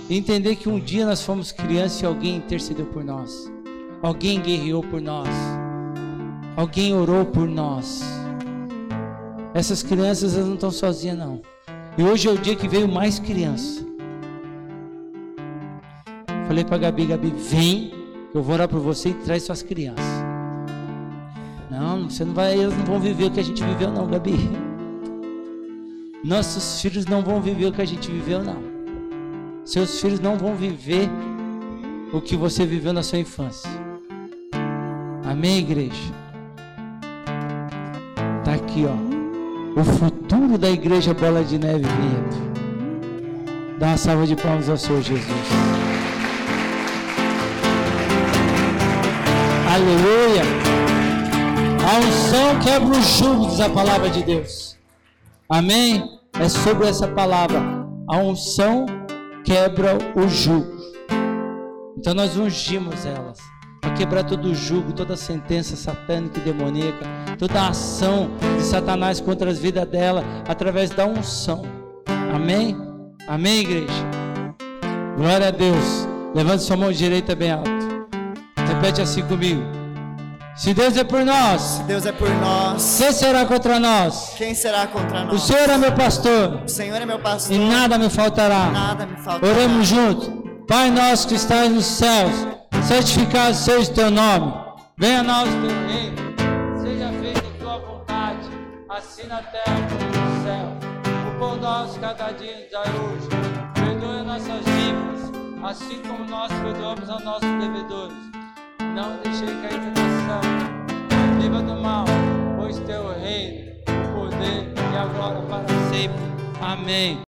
Speaker 1: Entender que um dia nós fomos crianças e alguém intercedeu por nós. Alguém guerreou por nós. Alguém orou por nós. Essas crianças elas não estão sozinhas, não. E hoje é o dia que veio mais crianças. Falei para Gabi, Gabi, vem, eu vou orar por você e traz suas crianças. Não, você não vai, eles não vão viver o que a gente viveu, não, Gabi. Nossos filhos não vão viver o que a gente viveu, não. Seus filhos não vão viver o que você viveu na sua infância. Amém, igreja? Tá aqui, ó. O futuro da igreja Bola de Neve vindo. Dá uma salva de palmas ao Senhor Jesus. Aleluia. A unção quebra o jugo, diz a palavra de Deus. Amém? É sobre essa palavra. A unção quebra o jugo. Então nós ungimos elas para quebrar todo o jugo, toda a sentença satânica e demoníaca, toda a ação de Satanás contra as vidas dela através da unção. Amém? Amém, igreja? Glória a Deus. Levante sua mão direita bem alta. Repete assim comigo. Se Deus é por nós,
Speaker 2: se Deus é por nós,
Speaker 1: quem será contra nós?
Speaker 2: Quem será contra nós?
Speaker 1: O Senhor é meu pastor.
Speaker 2: O Senhor é meu pastor.
Speaker 1: E nada me faltará.
Speaker 2: Nada me faltará.
Speaker 1: Oremos junto. Pai nosso que estás nos céus, santificado seja o teu nome. Venha a nós o teu reino. Seja feita a tua vontade, assim na terra como no céu. O pão nosso cada dia nos dai hoje. Perdoe nossas dívidas, assim como nós perdoamos aos nossos devedores não deixei cair tentação, livra do mal, pois teu reino, o poder e a glória para sempre. Amém.